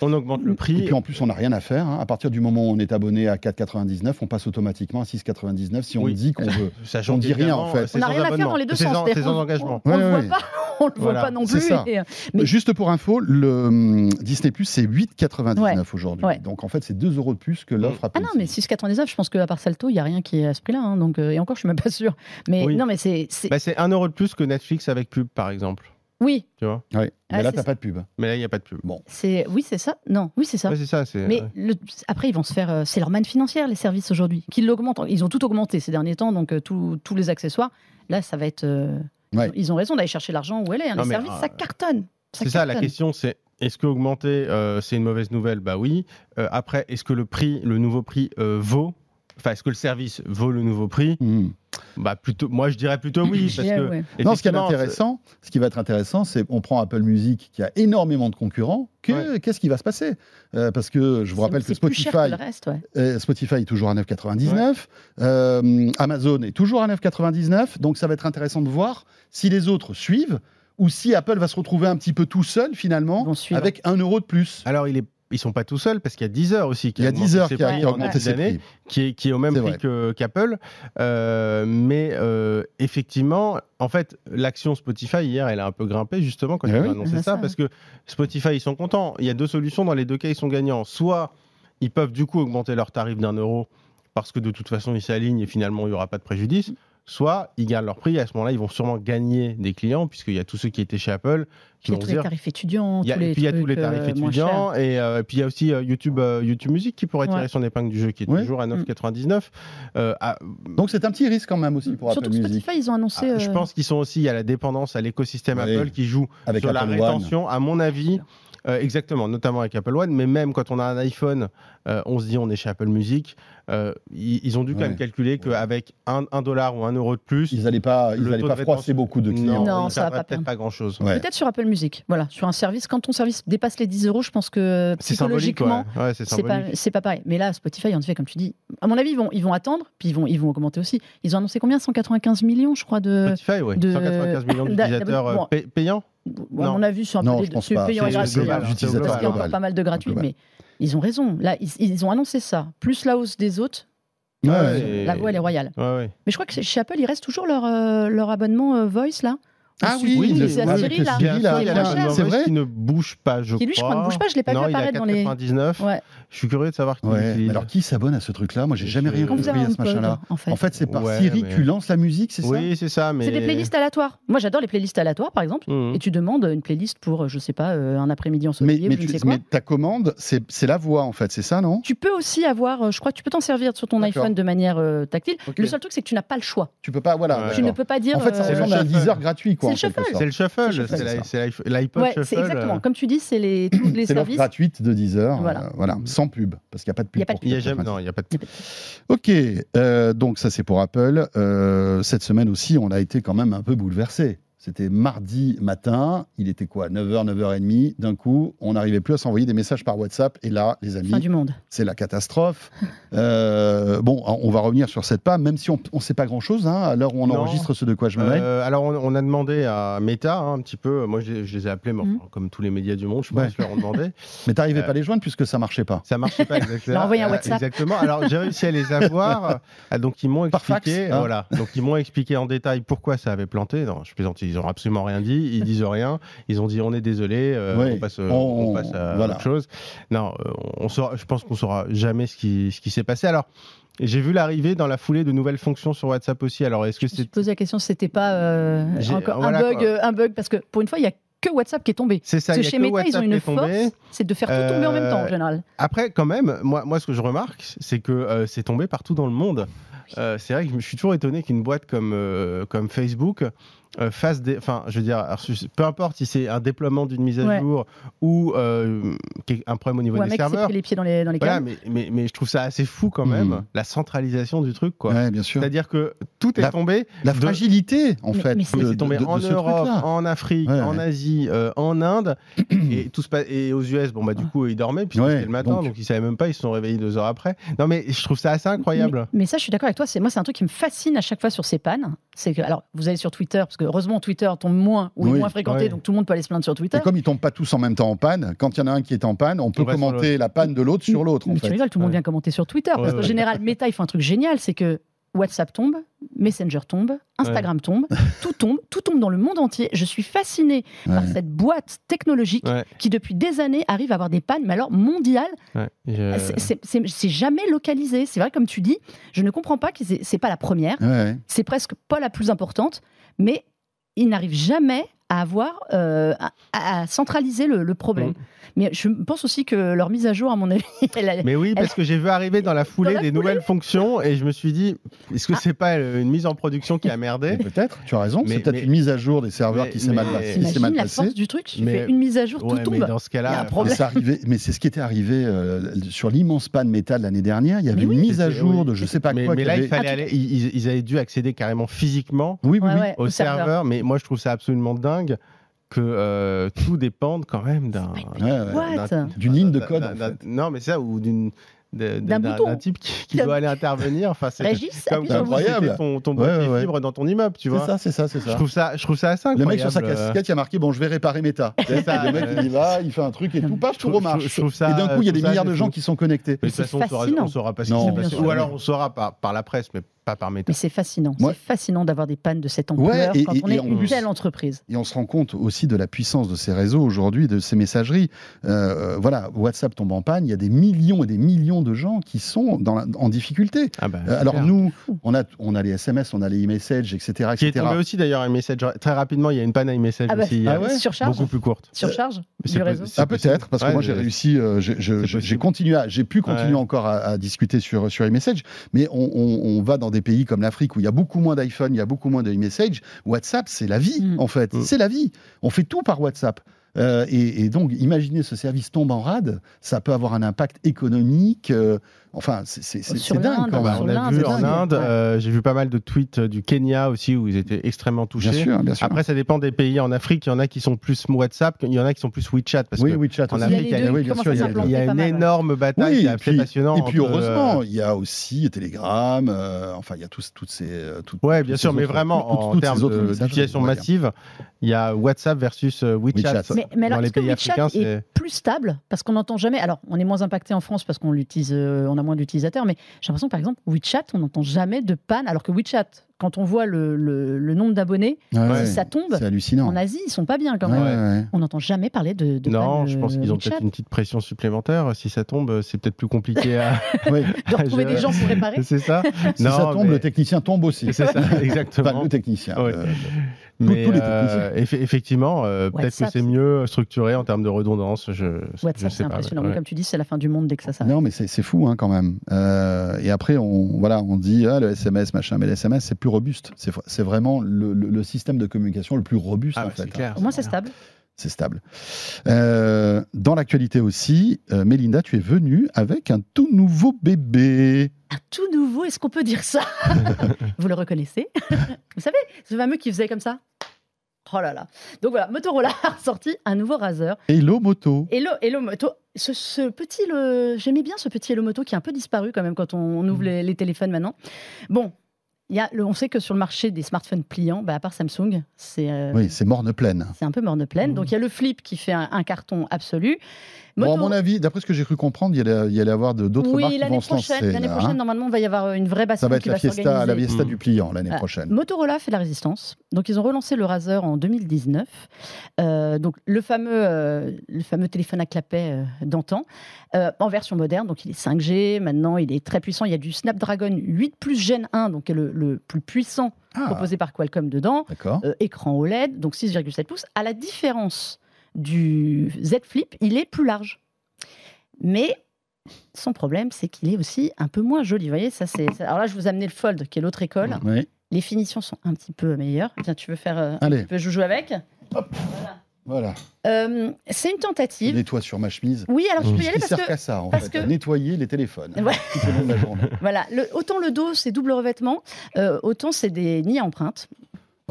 [SPEAKER 3] On augmente le
[SPEAKER 1] Et
[SPEAKER 3] prix.
[SPEAKER 1] puis en plus, on n'a rien à faire. hein. À partir du moment où on est abonné à 4,99, on passe automatiquement à 6,99 si on
[SPEAKER 3] Oui.
[SPEAKER 1] dit qu'on veut.
[SPEAKER 3] Sachant
[SPEAKER 1] on dit rien, en fait.
[SPEAKER 2] On n'a rien à faire dans les deux sens.
[SPEAKER 3] sans
[SPEAKER 2] qu'on-
[SPEAKER 3] engagement.
[SPEAKER 2] On ne
[SPEAKER 1] Ouais,
[SPEAKER 2] le
[SPEAKER 1] ouais.
[SPEAKER 2] voit pas, on le
[SPEAKER 3] Voilà.
[SPEAKER 2] voit pas non plus.
[SPEAKER 1] ça.
[SPEAKER 2] et, euh, mais
[SPEAKER 1] Juste pour info, le hum, Disney Plus c'est 8,99
[SPEAKER 2] Ouais.
[SPEAKER 1] aujourd'hui.
[SPEAKER 2] Ouais.
[SPEAKER 1] Donc en fait, c'est 2 euros de plus que l'offre.
[SPEAKER 2] Ah non, mais 6,99, je pense qu'à part Salto, il n'y a rien qui est à ce prix-là. hein, donc, euh, et encore, je suis même pas sûr. Mais
[SPEAKER 3] Oui.
[SPEAKER 2] non, mais c'est. c'est-
[SPEAKER 3] Bah, c'est un euro de plus que Netflix avec pub, par exemple.
[SPEAKER 2] Oui,
[SPEAKER 3] Tu vois.
[SPEAKER 1] Mais
[SPEAKER 2] Ah,
[SPEAKER 1] là,
[SPEAKER 2] c'est
[SPEAKER 1] t'as
[SPEAKER 2] ça.
[SPEAKER 1] pas de pub.
[SPEAKER 3] Mais là, il n'y a pas de pub.
[SPEAKER 2] c'est oui, c'est ça. Non, oui, c'est ça.
[SPEAKER 3] Ouais, c'est ça. c'est-
[SPEAKER 2] Mais
[SPEAKER 3] ouais.
[SPEAKER 2] le- après, ils vont se faire. euh, C'est leur manne financière, les services aujourd'hui, qu'ils l'augmentent. Ils ont tout augmenté ces derniers temps, donc euh, tous- tous les accessoires. Là, ça va être. euh,
[SPEAKER 1] Ouais.
[SPEAKER 2] Ils ont raison d'aller chercher l'argent où elle est. hein.
[SPEAKER 3] Non,
[SPEAKER 2] les
[SPEAKER 3] mais,
[SPEAKER 2] services,
[SPEAKER 3] euh,
[SPEAKER 2] ça cartonne.
[SPEAKER 3] C'est ça, la
[SPEAKER 2] cartonne.
[SPEAKER 3] question, c'est est-ce que augmenter, euh, c'est une mauvaise nouvelle? Bah oui. Euh, après, est-ce que le prix, le nouveau prix euh, vaut Enfin, est-ce que le service vaut le nouveau prix
[SPEAKER 1] Hum.
[SPEAKER 3] Bah plutôt, moi je dirais plutôt oui,
[SPEAKER 2] Je
[SPEAKER 3] parce
[SPEAKER 2] dirais,
[SPEAKER 3] que
[SPEAKER 2] ouais.
[SPEAKER 1] Non, ce qui est intéressant, ce qui va être intéressant, c'est on prend Apple Music qui a énormément de concurrents. Que qu'est-ce qui va se passer? Euh, Parce que je vous
[SPEAKER 2] C'est-
[SPEAKER 1] rappelle que
[SPEAKER 2] c'est plus cher que
[SPEAKER 1] Spotify,
[SPEAKER 2] le reste, ouais.
[SPEAKER 1] euh, Spotify est toujours à 9,99. Euh, Amazon est toujours à 9,99. Donc ça va être intéressant de voir si les autres suivent ou si Apple va se retrouver un petit peu tout seul finalement avec un euro de plus.
[SPEAKER 3] Alors il est, ils sont pas tout seuls parce qu'il y a Deezer aussi qui
[SPEAKER 1] Il y a
[SPEAKER 3] augmenté
[SPEAKER 1] 10 heures
[SPEAKER 3] ses
[SPEAKER 1] qui a,
[SPEAKER 3] prix
[SPEAKER 1] qui a
[SPEAKER 3] en
[SPEAKER 1] augmenté ses prix.
[SPEAKER 3] qui est, qui est au même prix qu'Apple. Euh, mais euh, effectivement, en fait, l'action Spotify hier, elle a un peu grimpé justement quand
[SPEAKER 1] Eh
[SPEAKER 3] ils
[SPEAKER 1] oui.
[SPEAKER 3] ont annoncé
[SPEAKER 2] Ah,
[SPEAKER 3] ça,
[SPEAKER 2] ça.
[SPEAKER 3] parce que Spotify, ils sont contents. Il y a deux solutions. Dans les deux cas, ils sont gagnants. Soit ils peuvent du coup augmenter leur tarif d'un euro parce que de toute façon, ils s'alignent et finalement, il n'y aura pas de préjudice. Soit ils gardent leur prix. Et à ce moment-là, ils vont sûrement gagner des clients puisqu'il y a tous ceux qui étaient chez Apple qui
[SPEAKER 2] Puis il y a tous les tarifs étudiants,
[SPEAKER 3] il y a,
[SPEAKER 2] tous les
[SPEAKER 3] et puis il y a tous les
[SPEAKER 2] trucs,
[SPEAKER 3] tarifs
[SPEAKER 2] euh,
[SPEAKER 3] étudiants et, euh, et puis il y a aussi euh, YouTube, euh, YouTube Music qui pourrait tirer
[SPEAKER 2] Ouais.
[SPEAKER 3] son épingle du jeu qui est
[SPEAKER 1] Ouais.
[SPEAKER 3] toujours à
[SPEAKER 2] Mm.
[SPEAKER 3] 9,99. Euh, à-
[SPEAKER 1] Donc c'est un petit risque quand même aussi pour
[SPEAKER 2] Surtout
[SPEAKER 1] Apple
[SPEAKER 2] que
[SPEAKER 1] Music.
[SPEAKER 2] Spotify, ils ont annoncé.
[SPEAKER 3] ah, Je pense qu'ils sont aussi à la dépendance à l'écosystème. Apple qui joue
[SPEAKER 1] Avec
[SPEAKER 3] sur la
[SPEAKER 1] One.
[SPEAKER 3] rétention, à mon avis. Euh, exactement, notamment avec Apple One, mais même quand on a un iPhone, euh, on se dit on est chez Apple Music. euh, ils, ils ont dû quand
[SPEAKER 1] Ouais.
[SPEAKER 3] même calculer qu'avec un, un dollar ou un euro de plus,
[SPEAKER 1] Ils n'allaient pas, ils allaient pas froisser beaucoup de clients.
[SPEAKER 2] Non, ça va pas
[SPEAKER 3] peut-être pas grand chose.
[SPEAKER 1] Ouais.
[SPEAKER 2] Peut-être sur Apple Music. Voilà, sur un service. Quand ton service dépasse les 10 euros, je pense que
[SPEAKER 3] C'est symbolique,
[SPEAKER 2] psychologiquement,
[SPEAKER 3] ouais. Ouais, c'est
[SPEAKER 2] c'est pas,
[SPEAKER 3] symbolique.
[SPEAKER 2] c'est pas pareil. Mais là, Spotify, en effet, comme tu dis, à mon avis, ils vont, ils vont attendre, puis ils vont, ils vont augmenter aussi. Ils ont annoncé combien? 195 millions, je crois, de.
[SPEAKER 3] Spotify, ouais.
[SPEAKER 2] de-
[SPEAKER 3] 195 millions d'utilisateurs euh,
[SPEAKER 2] bon.
[SPEAKER 3] pay- payants.
[SPEAKER 2] à mon avis, c'est un
[SPEAKER 1] Non,
[SPEAKER 2] peu
[SPEAKER 1] pas.
[SPEAKER 2] C'est payant et gratuit. Parce qu'il y a encore pas mal de gratuits, mais ils ont raison. Là, ils, ils ont annoncé ça. Plus la hausse des autres,
[SPEAKER 1] Ouais,
[SPEAKER 2] la voix, elle est royale.
[SPEAKER 3] Ouais, ouais.
[SPEAKER 2] Mais je crois que chez Apple, il reste toujours leur, euh, leur abonnement euh, Voice, là.
[SPEAKER 1] Ah oui,
[SPEAKER 2] c'est
[SPEAKER 1] le-
[SPEAKER 2] la
[SPEAKER 1] avec
[SPEAKER 2] série, là.
[SPEAKER 1] Siri, là, la- c'est vrai
[SPEAKER 3] qui ne bouge pas, je
[SPEAKER 2] Qui, lui, je
[SPEAKER 3] crois.
[SPEAKER 2] crois, ne bouge pas, je l'ai pas
[SPEAKER 3] non,
[SPEAKER 2] vu apparaître dans les-
[SPEAKER 3] 99.
[SPEAKER 2] Ouais.
[SPEAKER 3] Je suis curieux de savoir qui
[SPEAKER 1] Ouais, alors qui s'abonne à ce truc-là? Moi, j'ai jamais rien
[SPEAKER 3] Je-
[SPEAKER 1] compris à ce machin-là.
[SPEAKER 2] en fait.
[SPEAKER 1] En fait, c'est par
[SPEAKER 3] Ouais,
[SPEAKER 1] Siri
[SPEAKER 3] mais-
[SPEAKER 1] que tu lances la musique, c'est ça?
[SPEAKER 3] Oui, c'est ça, mais.
[SPEAKER 2] C'est des playlists aléatoires. Moi, j'adore les playlists aléatoires, par exemple.
[SPEAKER 3] Mhm.
[SPEAKER 2] Et tu demandes une playlist pour, euh, je sais pas, euh, un après-midi
[SPEAKER 1] mais,
[SPEAKER 2] ensoleillé
[SPEAKER 1] mais,
[SPEAKER 2] je ne
[SPEAKER 1] tu- mais ta commande, c'est la voix, en fait, c'est ça, non?
[SPEAKER 2] Tu peux aussi avoir, euh, je crois tu peux t'en servir sur ton iPhone de manière euh, tactile. Le seul truc, c'est que tu n'as pas le choix.
[SPEAKER 1] Tu peux pas, voilà.
[SPEAKER 3] Ouais.
[SPEAKER 2] Tu
[SPEAKER 1] d'accord.
[SPEAKER 2] ne peux pas dire.
[SPEAKER 1] En fait, ça
[SPEAKER 2] euh,
[SPEAKER 1] ressemble à un gratuit, quoi.
[SPEAKER 2] C'est le shuffle.
[SPEAKER 3] C'est le shuffle,
[SPEAKER 2] C'est
[SPEAKER 3] l'iPod
[SPEAKER 2] Ouais,
[SPEAKER 3] shuffle.
[SPEAKER 2] exactement.
[SPEAKER 3] euh,
[SPEAKER 2] Comme tu dis, c'est les, tous les services.
[SPEAKER 1] gratuite de Deezer,
[SPEAKER 2] Voilà.
[SPEAKER 1] euh, voilà, sans pub, parce qu'il n'y a pas de pub.
[SPEAKER 2] Il y a pas de
[SPEAKER 1] pour
[SPEAKER 3] Il y a
[SPEAKER 1] 4,99.
[SPEAKER 3] jamais. Non, il n'y a pas de.
[SPEAKER 1] Ok, euh, donc ça c'est pour Apple. Euh, cette semaine aussi, on a été quand même un peu bouleversé. C'était mardi matin, il était quoi 9h, 9h30. D'un coup, on n'arrivait plus à s'envoyer des messages par WhatsApp. Et là, les amis,
[SPEAKER 2] Fin du monde.
[SPEAKER 1] c'est la catastrophe. Euh, bon, on va revenir sur cette panne, même si on ne sait pas grand-chose hein, à l'heure où on
[SPEAKER 3] Non.
[SPEAKER 1] enregistre ce de quoi je me mêle.
[SPEAKER 3] Euh, alors, on, on a demandé à Meta hein, un petit peu. Moi, je, les- je les ai appelés, enfin, comme tous les médias du monde, je
[SPEAKER 1] Ouais.
[SPEAKER 3] pense, je leur ai demandé.
[SPEAKER 1] Mais t'arrivais
[SPEAKER 3] euh,
[SPEAKER 1] pas à les joindre puisque ça marchait pas.
[SPEAKER 3] Ça marchait pas exactement.
[SPEAKER 2] Envoyer un WhatsApp.
[SPEAKER 3] Exactement. Alors, j'ai réussi à les avoir. Ah, donc, ils m'ont
[SPEAKER 1] Par fax,
[SPEAKER 3] expliqué.
[SPEAKER 1] hein.
[SPEAKER 3] Voilà. Donc, ils m'ont expliqué en détail pourquoi ça avait planté. Non, je plaisante. Ils ont absolument rien dit. Ils disent rien. Ils ont dit on est désolé. euh, on, passe, euh,
[SPEAKER 1] On-
[SPEAKER 3] on passe à
[SPEAKER 1] voilà.
[SPEAKER 3] autre chose. Non, euh, on saura, je pense qu'on saura jamais ce qui, ce qui s'est passé. Alors. J'ai vu l'arrivée dans la foulée de nouvelles fonctions sur WhatsApp aussi. Alors, est-ce que
[SPEAKER 2] Je
[SPEAKER 3] c'est
[SPEAKER 2] posé la question c'était pas euh, encore
[SPEAKER 3] voilà,
[SPEAKER 2] un bug,
[SPEAKER 3] quoi.
[SPEAKER 2] euh, un bug, parce que pour une fois, il y a que WhatsApp qui est tombé.
[SPEAKER 3] c'est ça
[SPEAKER 2] Parce
[SPEAKER 3] il
[SPEAKER 2] que
[SPEAKER 3] y a
[SPEAKER 2] chez
[SPEAKER 3] que
[SPEAKER 2] Meta, ils
[SPEAKER 3] WhatsApp
[SPEAKER 2] ont
[SPEAKER 3] qui
[SPEAKER 2] une
[SPEAKER 3] est tombé.
[SPEAKER 2] force, c'est de faire tout tomber en même temps en général.
[SPEAKER 3] Après, quand même, moi, moi, ce que je remarque, c'est que euh, c'est tombé partout dans le monde. Euh, c'est vrai que je suis toujours étonné qu'une boîte comme, euh, comme Facebook euh, fasse des. Enfin, je veux dire, alors, peu importe si c'est un déploiement d'une mise à
[SPEAKER 2] Ouais.
[SPEAKER 3] jour ou euh, un problème au niveau
[SPEAKER 2] Ou un
[SPEAKER 3] des
[SPEAKER 2] mec
[SPEAKER 3] serveurs.
[SPEAKER 2] pris les pieds dans les, dans les
[SPEAKER 3] Voilà, mais, mais, mais je trouve ça assez fou quand même,
[SPEAKER 1] Mhm.
[SPEAKER 3] la centralisation du truc. quoi.
[SPEAKER 1] Ouais, bien sûr.
[SPEAKER 3] C'est-à-dire que tout est
[SPEAKER 1] La-
[SPEAKER 3] tombé.
[SPEAKER 1] La
[SPEAKER 3] de-
[SPEAKER 1] fragilité, en
[SPEAKER 2] Mais-
[SPEAKER 1] fait.
[SPEAKER 2] mais c'est-
[SPEAKER 3] tombé
[SPEAKER 1] de- de
[SPEAKER 3] en Europe, en Afrique,
[SPEAKER 1] Ouais,
[SPEAKER 3] en
[SPEAKER 1] ouais.
[SPEAKER 3] Asie, euh, en Inde, et, tout se passe- et aux US. Bon, bah, du coup, ils dormaient, puisque
[SPEAKER 1] Ouais,
[SPEAKER 3] c'était le matin,
[SPEAKER 1] donc-
[SPEAKER 3] donc... ils savaient même pas, ils se sont réveillés deux heures après. Non, mais je trouve ça assez incroyable.
[SPEAKER 2] Mais, mais ça, je suis d'accord avec toi. C'est moi, c'est un truc qui me fascine à chaque fois sur ces pannes. C'est que, alors, vous allez sur Twitter, parce que heureusement Twitter tombe moins ou est
[SPEAKER 1] Oui,
[SPEAKER 2] moins fréquenté,
[SPEAKER 3] oui.
[SPEAKER 2] donc tout le monde peut aller se plaindre sur Twitter.
[SPEAKER 1] Et comme ils tombent pas tous en même temps en panne, quand il y en a un qui est en panne, on peut
[SPEAKER 3] On
[SPEAKER 1] commenter la panne de l'autre sur l'autre. en
[SPEAKER 2] Mais tu rigoles, tout le monde
[SPEAKER 3] Ouais.
[SPEAKER 2] vient commenter sur Twitter. parce
[SPEAKER 3] Ouais,
[SPEAKER 2] qu'en général, Meta, ils font un truc génial, c'est que WhatsApp tombe, Messenger tombe, Instagram tombe, tout tombe, tout tombe dans le monde entier. Je suis fascinée par cette boîte technologique
[SPEAKER 3] Ouais.
[SPEAKER 2] qui, depuis des années, arrive à avoir des pannes, mais alors mondiales.
[SPEAKER 3] Ouais, je-
[SPEAKER 2] C'est- jamais localisé. C'est vrai, comme tu dis, je ne comprends pas que c'est c'est pas la première,
[SPEAKER 1] Ouais.
[SPEAKER 2] c'est presque pas la plus importante, mais ils n'arrivent jamais à avoir, euh, à, à centraliser le, le problème.
[SPEAKER 3] Mm.
[SPEAKER 2] Mais je pense aussi que leur mise à jour, à mon avis, elle a-
[SPEAKER 3] Mais oui, parce que j'ai vu arriver dans la foulée
[SPEAKER 2] Dans la
[SPEAKER 3] des nouvelles fonctions et je me suis dit, est-ce que
[SPEAKER 2] Ah.
[SPEAKER 3] c'est pas une mise en production qui a merdé?
[SPEAKER 1] Mais Peut-être, tu as raison.
[SPEAKER 3] Mais-
[SPEAKER 1] C'est peut-être
[SPEAKER 3] mais-
[SPEAKER 1] une mise à jour des serveurs
[SPEAKER 3] mais-
[SPEAKER 1] qui s'est mal,
[SPEAKER 3] mais-
[SPEAKER 1] mal
[SPEAKER 2] la force du truc Tu
[SPEAKER 3] Mais-
[SPEAKER 2] fais une mise à jour,
[SPEAKER 3] Ouais,
[SPEAKER 2] tout
[SPEAKER 3] mais
[SPEAKER 2] tombe.
[SPEAKER 3] dans ce
[SPEAKER 2] Il y a un
[SPEAKER 3] cas-là,
[SPEAKER 2] problème.
[SPEAKER 1] Mais c'est arrivé- mais c'est ce qui était arrivé euh, sur l'immense panne métal l'année dernière. Il y avait
[SPEAKER 2] Mais
[SPEAKER 1] une mise à jour
[SPEAKER 3] oui.
[SPEAKER 1] de je sais pas
[SPEAKER 3] mais,
[SPEAKER 1] quoi.
[SPEAKER 3] mais là,
[SPEAKER 1] avait-
[SPEAKER 3] il fallait
[SPEAKER 2] Ah, tu-
[SPEAKER 3] aller, ils, ils avaient dû accéder carrément physiquement au serveur. Mais moi, je trouve ça absolument dingue que euh, tout dépende quand même d'un.
[SPEAKER 2] C'est
[SPEAKER 1] D'une ligne de code, en fait.
[SPEAKER 3] Non, mais ça, ou d'une.
[SPEAKER 2] D'un bouton.
[SPEAKER 3] d'un type qui, doit aller intervenir. Enfin, c'est
[SPEAKER 1] c'est
[SPEAKER 2] le
[SPEAKER 1] incroyable.
[SPEAKER 3] ton, ton
[SPEAKER 1] Ouais,
[SPEAKER 3] boîtier
[SPEAKER 1] ouais, ouais.
[SPEAKER 3] fibre dans ton immeuble, tu
[SPEAKER 1] C'est
[SPEAKER 3] vois.
[SPEAKER 1] ça, c'est ça, c'est
[SPEAKER 3] Je
[SPEAKER 1] ça.
[SPEAKER 3] trouve ça, je trouve ça assez
[SPEAKER 1] Le
[SPEAKER 3] incroyable.
[SPEAKER 1] mec sur sa
[SPEAKER 3] euh,
[SPEAKER 1] casquette, il a marqué bon, je vais réparer Meta.
[SPEAKER 3] C'est ça,
[SPEAKER 1] le mec,
[SPEAKER 3] euh,
[SPEAKER 1] il y va, il fait un truc et tout, paf,
[SPEAKER 3] je
[SPEAKER 1] tout remarche.
[SPEAKER 3] je trouve ça-
[SPEAKER 1] et d'un coup, il y a
[SPEAKER 3] je
[SPEAKER 1] des milliards de gens qui sont connectés.
[SPEAKER 3] Mais de toute
[SPEAKER 2] c'est
[SPEAKER 3] façon, on saura, pas. Ou alors on saura par, par la presse, mais pas par Meta.
[SPEAKER 2] Mais c'est fascinant. C'est fascinant d'avoir des pannes de cette ampleur
[SPEAKER 1] Ouais, et-
[SPEAKER 2] quand
[SPEAKER 1] et-
[SPEAKER 2] on
[SPEAKER 1] et
[SPEAKER 2] est
[SPEAKER 1] en
[SPEAKER 2] une
[SPEAKER 1] plus-
[SPEAKER 2] telle entreprise.
[SPEAKER 1] Et on se rend compte aussi de la puissance de ces réseaux aujourd'hui, de ces messageries. Euh, voilà, WhatsApp tombe en panne, il y a des millions et des millions de gens qui sont dans la- en difficulté.
[SPEAKER 3] Ah bah,
[SPEAKER 1] Euh, alors nous, on a, on a les SMS, on a les e-messages, etc.
[SPEAKER 3] qui est
[SPEAKER 1] etc.
[SPEAKER 3] tombé aussi d'ailleurs iMessage très rapidement. Il y a une panne iMessage
[SPEAKER 2] Ah bah,
[SPEAKER 3] aussi,
[SPEAKER 1] ah
[SPEAKER 3] euh,
[SPEAKER 1] ouais
[SPEAKER 2] Surcharge
[SPEAKER 3] beaucoup plus courte.
[SPEAKER 2] Surcharge du réseau
[SPEAKER 1] Ah peut-être parce que moi j'ai réussi, euh, j'ai- continué, pu continuer
[SPEAKER 3] Ouais.
[SPEAKER 1] encore à, à discuter sur sur e-message, mais on, on- on va dans des pays comme l'Afrique où il y a beaucoup moins d'iPhone, il y a beaucoup moins de e-message. WhatsApp c'est la vie
[SPEAKER 2] Mm.
[SPEAKER 1] en fait,
[SPEAKER 3] Mm.
[SPEAKER 1] c'est la vie. On fait tout par WhatsApp. Euh, et, et donc, imaginez ce service tombe en rade, ça peut avoir un impact économique. euh, enfin, c'est c'est- c'est-
[SPEAKER 2] Sur
[SPEAKER 1] c'est dingue
[SPEAKER 2] l'Inde,
[SPEAKER 1] quand même.
[SPEAKER 3] on a
[SPEAKER 2] l'Inde,
[SPEAKER 3] vu en. Inde, euh, j'ai vu pas mal de tweets euh, du Kenya aussi où ils étaient extrêmement touchés.
[SPEAKER 1] Bien sûr, bien sûr.
[SPEAKER 3] Après, ça dépend des pays. En Afrique, il y en a qui sont plus WhatsApp, il y en a qui sont plus WeChat. Parce
[SPEAKER 1] oui,
[SPEAKER 3] que
[SPEAKER 1] WeChat
[SPEAKER 3] en
[SPEAKER 1] aussi.
[SPEAKER 3] Afrique,
[SPEAKER 2] Il y a deux
[SPEAKER 1] oui, bien sûr, il y a
[SPEAKER 3] une
[SPEAKER 2] mal, ouais.
[SPEAKER 3] énorme bataille
[SPEAKER 1] Oui,
[SPEAKER 3] qui est
[SPEAKER 1] et
[SPEAKER 3] assez
[SPEAKER 1] puis,
[SPEAKER 3] passionnante.
[SPEAKER 1] et puis
[SPEAKER 3] entre,
[SPEAKER 1] heureusement,
[SPEAKER 3] euh,
[SPEAKER 1] il y a aussi Telegram, euh, enfin il y a tous, toutes ces... euh, toutes-
[SPEAKER 3] Ouais, bien sûr, mais vraiment en termes d'utilisation massive, il y a WhatsApp versus euh, WeChat.
[SPEAKER 2] Mais, alors,
[SPEAKER 3] Dans les
[SPEAKER 2] est-ce que
[SPEAKER 3] pays
[SPEAKER 2] WeChat
[SPEAKER 3] africains,
[SPEAKER 2] est
[SPEAKER 3] c'est
[SPEAKER 2] plus stable? Parce qu'on n'entend jamais. Alors, on est moins impacté en France parce qu'on l'utilise, euh, moins d'utilisateurs, mais j'ai l'impression par exemple, WeChat, on n'entend jamais de panne, alors que WeChat, quand on voit le, le- le nombre d'abonnés,
[SPEAKER 1] Ouais,
[SPEAKER 2] si ça tombe,
[SPEAKER 1] C'est hallucinant.
[SPEAKER 2] en Asie, ils sont pas bien quand même.
[SPEAKER 1] ouais.
[SPEAKER 2] On n'entend jamais parler de, de
[SPEAKER 3] non, je pense
[SPEAKER 2] euh,
[SPEAKER 3] qu'ils ont
[SPEAKER 2] WeChat.
[SPEAKER 3] peut-être une petite pression supplémentaire. Si ça tombe, c'est peut-être plus compliqué à.
[SPEAKER 2] De retrouver des gens pour réparer.
[SPEAKER 3] c'est ça
[SPEAKER 1] Si ça tombe,
[SPEAKER 3] mais-
[SPEAKER 1] le technicien tombe aussi.
[SPEAKER 3] C'est ça, exactement.
[SPEAKER 1] le technicien.
[SPEAKER 3] Ouais.
[SPEAKER 1] euh,
[SPEAKER 3] Mais
[SPEAKER 1] tous les
[SPEAKER 3] euh, effe- effectivement, euh, peut-être que c'est mieux structuré en termes de redondance. Je,
[SPEAKER 2] WhatsApp, c'est
[SPEAKER 3] pas,
[SPEAKER 2] impressionnant.
[SPEAKER 3] ouais.
[SPEAKER 2] Mais Comme tu dis, c'est la fin du monde dès que ça s'arrête.
[SPEAKER 1] Non, mais c'est c'est fou hein, quand même. Euh, et après, on, voilà, on dit ah, le SMS, machin, mais le SMS, c'est plus robuste. C'est vraiment le, le- le système de communication le plus robuste
[SPEAKER 3] Ah
[SPEAKER 1] en
[SPEAKER 3] ouais,
[SPEAKER 1] fait.
[SPEAKER 3] c'est clair.
[SPEAKER 2] Au moins, c'est stable.
[SPEAKER 1] C'est stable. Euh, dans l'actualité aussi, euh, Mélinda, tu es venue avec un tout nouveau bébé.
[SPEAKER 2] Un tout nouveau, est-ce qu'on peut dire ça? Vous le reconnaissez? Vous savez, ce fameux qui faisait comme ça? Oh là là. Donc voilà, Motorola a sorti un nouveau Razer.
[SPEAKER 1] Hello Moto.
[SPEAKER 2] Hello, Hello Moto. Ce, ce petit, le... j'aimais bien ce petit Hello Moto qui est un peu disparu quand même quand on, on ouvre les, les téléphones maintenant. Bon, il y a, le- on sait que sur le marché des smartphones pliants, bah, à part Samsung, c'est euh,
[SPEAKER 1] Oui, c'est morne pleine.
[SPEAKER 2] c'est un peu morne pleine.
[SPEAKER 3] Mhm.
[SPEAKER 2] Donc il y a le Flip qui fait un, un carton absolu.
[SPEAKER 1] Bon, à mon avis, d'après ce que j'ai cru comprendre, il y allait, y avoir d'autres marques
[SPEAKER 2] oui,
[SPEAKER 1] qui
[SPEAKER 2] l'année
[SPEAKER 1] vont se lancer.
[SPEAKER 2] prochaine, l'année
[SPEAKER 1] hein.
[SPEAKER 2] normalement, il va y avoir une vraie
[SPEAKER 1] Ça
[SPEAKER 2] baston
[SPEAKER 1] va être
[SPEAKER 2] qui
[SPEAKER 1] la
[SPEAKER 2] va
[SPEAKER 1] fiesta, la fiesta
[SPEAKER 3] Mm.
[SPEAKER 1] du pliant l'année
[SPEAKER 2] Ah,
[SPEAKER 1] prochaine.
[SPEAKER 2] Motorola fait la résistance. Donc, ils ont relancé le Razer en 2019. Euh, donc, le fameux, euh, le fameux téléphone à clapet euh, d'antan, euh, en version moderne. Donc, il est 5G. Maintenant, il est très puissant. Il y a du Snapdragon 8 plus Gen 1, donc qui est le, le plus puissant
[SPEAKER 1] Ah,
[SPEAKER 2] proposé par Qualcomm dedans.
[SPEAKER 1] d'accord.
[SPEAKER 2] Euh, écran OLED, donc 6,7 pouces. À la différence du Z Flip, il est plus large. Mais son problème, c'est qu'il est aussi un peu moins joli. Vous voyez, ça c'est. Alors là, je vous ai amené le Fold, qui est l'autre école.
[SPEAKER 1] Oui.
[SPEAKER 2] Les finitions sont un petit peu meilleures. Tiens, tu veux faire euh, un
[SPEAKER 1] Allez.
[SPEAKER 2] petit peu joujou avec?
[SPEAKER 1] Voilà.
[SPEAKER 2] Euh, C'est une
[SPEAKER 1] Je
[SPEAKER 2] tentative.
[SPEAKER 1] nettoie sur ma chemise.
[SPEAKER 2] Oui, alors je peux y aller
[SPEAKER 1] Il
[SPEAKER 2] parce
[SPEAKER 1] sert
[SPEAKER 2] que
[SPEAKER 1] qu'à ça, en
[SPEAKER 2] parce
[SPEAKER 1] fait,
[SPEAKER 2] que-
[SPEAKER 1] nettoyer les téléphones
[SPEAKER 2] Ouais.
[SPEAKER 1] tout au long de la journée.
[SPEAKER 2] voilà, le- autant le dos c'est double revêtement, euh, autant c'est des nids à empreintes.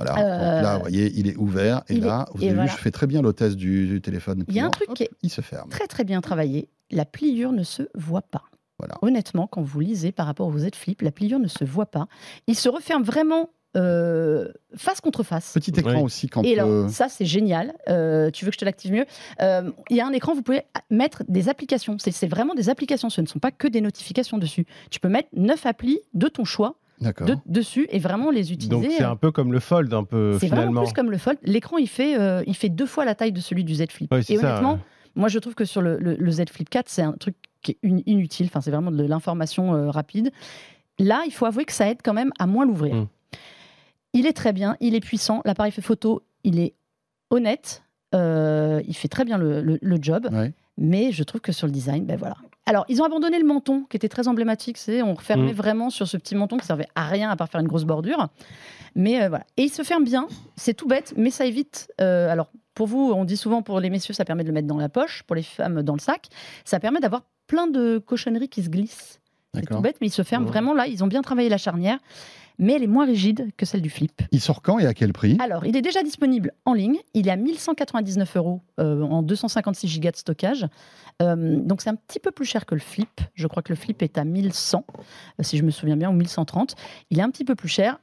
[SPEAKER 1] Voilà.
[SPEAKER 2] Euh,
[SPEAKER 1] Donc là, vous voyez, il est ouvert. Et
[SPEAKER 2] il
[SPEAKER 1] là,
[SPEAKER 2] est-
[SPEAKER 1] vous
[SPEAKER 2] et
[SPEAKER 1] avez
[SPEAKER 2] voilà.
[SPEAKER 1] vu, je fais très bien l'hôtesse du, du téléphone.
[SPEAKER 2] Il y a un truc qui est-
[SPEAKER 1] Il se ferme.
[SPEAKER 2] Très très bien travaillé. La pliure ne se voit pas.
[SPEAKER 1] Voilà.
[SPEAKER 2] Honnêtement, quand vous lisez par rapport au Z Flip, la pliure ne se voit pas. Il se referme vraiment euh, face contre face.
[SPEAKER 1] Petit écran
[SPEAKER 3] Oui.
[SPEAKER 1] aussi quand.
[SPEAKER 2] Et alors,
[SPEAKER 1] euh,
[SPEAKER 2] ça, c'est génial. Euh, tu veux que je te l'active mieux? Euh, Il y a un écran, vous pouvez mettre des applications. C'est c'est vraiment des applications, ce ne sont pas que des notifications dessus. Tu peux mettre neuf applis de ton choix. De- dessus et vraiment les utiliser.
[SPEAKER 3] Donc c'est un peu comme le Fold, un peu
[SPEAKER 2] C'est vraiment plus comme le Fold. L'écran, il fait, euh, il fait deux fois la taille de celui du Z Flip.
[SPEAKER 3] Ouais,
[SPEAKER 2] et
[SPEAKER 3] ça,
[SPEAKER 2] honnêtement,
[SPEAKER 3] ouais.
[SPEAKER 2] moi, je trouve que sur le, le- le Z Flip 4, c'est un truc qui est in- inutile. Enfin, c'est vraiment de l'information euh, rapide. Là, il faut avouer que ça aide quand même à moins l'ouvrir.
[SPEAKER 3] Mm.
[SPEAKER 2] Il est très bien, il est puissant. L'appareil fait photo, il est honnête. euh, il fait très bien le, le- le job.
[SPEAKER 1] Ouais.
[SPEAKER 2] Mais je trouve que sur le design, ben voilà. Alors, ils ont abandonné le menton, qui était très emblématique. C'est on refermait
[SPEAKER 3] Mm.
[SPEAKER 2] vraiment sur ce petit menton qui servait à rien à part faire une grosse bordure. Mais euh, voilà. Et il se ferme bien. C'est tout bête, mais ça évite. euh, alors, pour vous, on dit souvent pour les messieurs, ça permet de le mettre dans la poche. Pour les femmes, dans le sac. Ça permet d'avoir plein de cochonneries qui se glissent. C'est tout bête, mais il se ferme
[SPEAKER 3] Mm.
[SPEAKER 2] vraiment là. Ils ont bien travaillé la charnière, mais elle est moins rigide que celle du flip.
[SPEAKER 1] Il sort quand et à quel prix?
[SPEAKER 2] Alors, il est déjà disponible en ligne. Il est à 1199 euros euh, en 256 gigas de stockage. Euh, donc, c'est un petit peu plus cher que le Flip. Je crois que le Flip est à 1100, euh, si je me souviens bien, ou 1130. Il est un petit peu plus cher.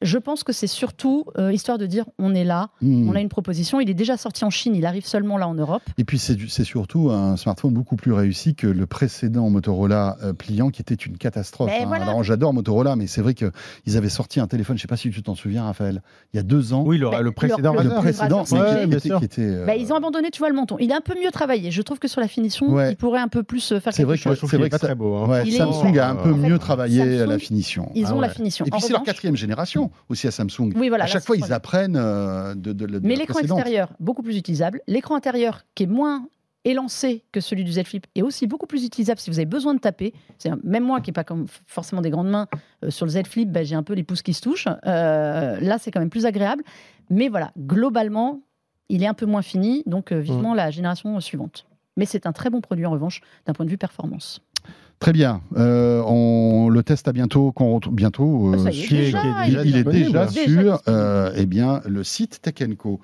[SPEAKER 2] Je pense que c'est surtout euh, histoire de dire on est là,
[SPEAKER 1] Hmm.
[SPEAKER 2] on a une proposition. Il est déjà sorti en Chine, il arrive seulement là en Europe.
[SPEAKER 1] Et puis c'est c'est surtout un smartphone beaucoup plus réussi que le précédent Motorola euh, pliant qui était une catastrophe.
[SPEAKER 2] Mais
[SPEAKER 1] hein.
[SPEAKER 2] voilà.
[SPEAKER 1] Alors j'adore Motorola, mais c'est vrai qu'ils avaient sorti un téléphone, je ne sais pas si tu t'en souviens Raphaël, il y a deux ans.
[SPEAKER 3] Oui, le,
[SPEAKER 2] Bah,
[SPEAKER 3] le précédent
[SPEAKER 2] le-
[SPEAKER 1] le
[SPEAKER 3] Razer.
[SPEAKER 1] précédent,
[SPEAKER 2] ouais,
[SPEAKER 1] qui, était,
[SPEAKER 3] sûr.
[SPEAKER 1] qui était, euh,
[SPEAKER 2] Bah, ils ont abandonné, tu vois, le menton. Il est un peu mieux travaillé. Je trouve que sur la finition,
[SPEAKER 1] Ouais.
[SPEAKER 2] il pourrait un peu plus euh, faire
[SPEAKER 1] C'est
[SPEAKER 2] quelque
[SPEAKER 1] vrai
[SPEAKER 2] chose.
[SPEAKER 1] que-
[SPEAKER 3] Moi, je trouve
[SPEAKER 1] c'est vrai que ça-
[SPEAKER 3] très beau. hein.
[SPEAKER 1] ouais,
[SPEAKER 2] Il est-
[SPEAKER 1] Samsung a un peu
[SPEAKER 2] En fait,
[SPEAKER 1] mieux travaillé
[SPEAKER 2] Samsung,
[SPEAKER 1] la finition.
[SPEAKER 2] Ils
[SPEAKER 3] Ah
[SPEAKER 2] ont la
[SPEAKER 3] ouais.
[SPEAKER 2] finition.
[SPEAKER 1] Et puis c'est leur quatrième génération aussi à Samsung.
[SPEAKER 2] Oui, voilà.
[SPEAKER 1] à chaque fois, ils apprennent euh, de, de, de
[SPEAKER 2] Mais l'écran extérieur, beaucoup plus utilisable. L'écran intérieur, qui est moins élancé que celui du Z Flip, est aussi beaucoup plus utilisable si vous avez besoin de taper. C'est même moi qui n'ai pas comme forcément des grandes mains euh, sur le Z Flip, ben, j'ai un peu les pouces qui se touchent. Euh, là, c'est quand même plus agréable. Mais voilà, globalement, il est un peu moins fini, donc euh,
[SPEAKER 1] Mmh.
[SPEAKER 2] vivement la génération suivante. Mais c'est un très bon produit en revanche d'un point de vue performance.
[SPEAKER 1] Très bien. Euh, on le teste à bientôt. qu'on retrouve- bientôt.
[SPEAKER 2] Ah, ça
[SPEAKER 1] euh,
[SPEAKER 2] est, déjà,
[SPEAKER 1] il,
[SPEAKER 2] il est
[SPEAKER 1] il est
[SPEAKER 3] disponible.
[SPEAKER 1] déjà
[SPEAKER 2] Déjà
[SPEAKER 1] sur euh, eh bien, le site Tech Co.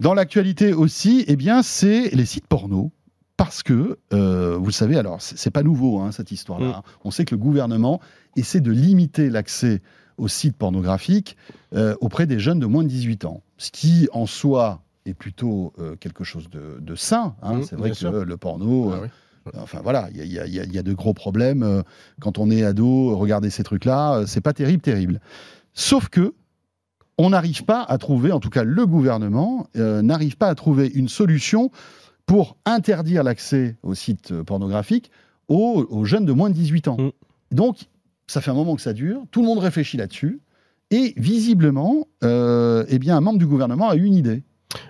[SPEAKER 1] Dans l'actualité aussi, eh bien, c'est les sites porno. Parce que, euh, vous le savez, alors c'est pas nouveau hein, cette histoire-là.
[SPEAKER 3] Mm.
[SPEAKER 1] hein. On sait que le gouvernement essaie de limiter l'accès aux sites pornographiques euh, auprès des jeunes de moins de 18 ans. Ce qui, en soi, est plutôt euh, quelque chose de, de sain. hein.
[SPEAKER 3] Mm,
[SPEAKER 1] c'est vrai que
[SPEAKER 3] sûr.
[SPEAKER 1] le porno,
[SPEAKER 3] Ah
[SPEAKER 1] euh,
[SPEAKER 3] oui.
[SPEAKER 1] Enfin voilà, il y a- y, y de gros problèmes. euh, Quand on est ado, regarder ces trucs-là, euh, c'est pas terrible, terrible. Sauf que on n'arrive pas à trouver, en tout cas le gouvernement euh, n'arrive pas à trouver une solution pour interdire l'accès aux sites pornographiques aux, aux jeunes de moins de 18 ans.
[SPEAKER 3] Mm.
[SPEAKER 1] Donc, ça fait un moment que ça dure, tout le monde réfléchit là-dessus, et visiblement, euh, eh bien, un membre du gouvernement a eu une idée.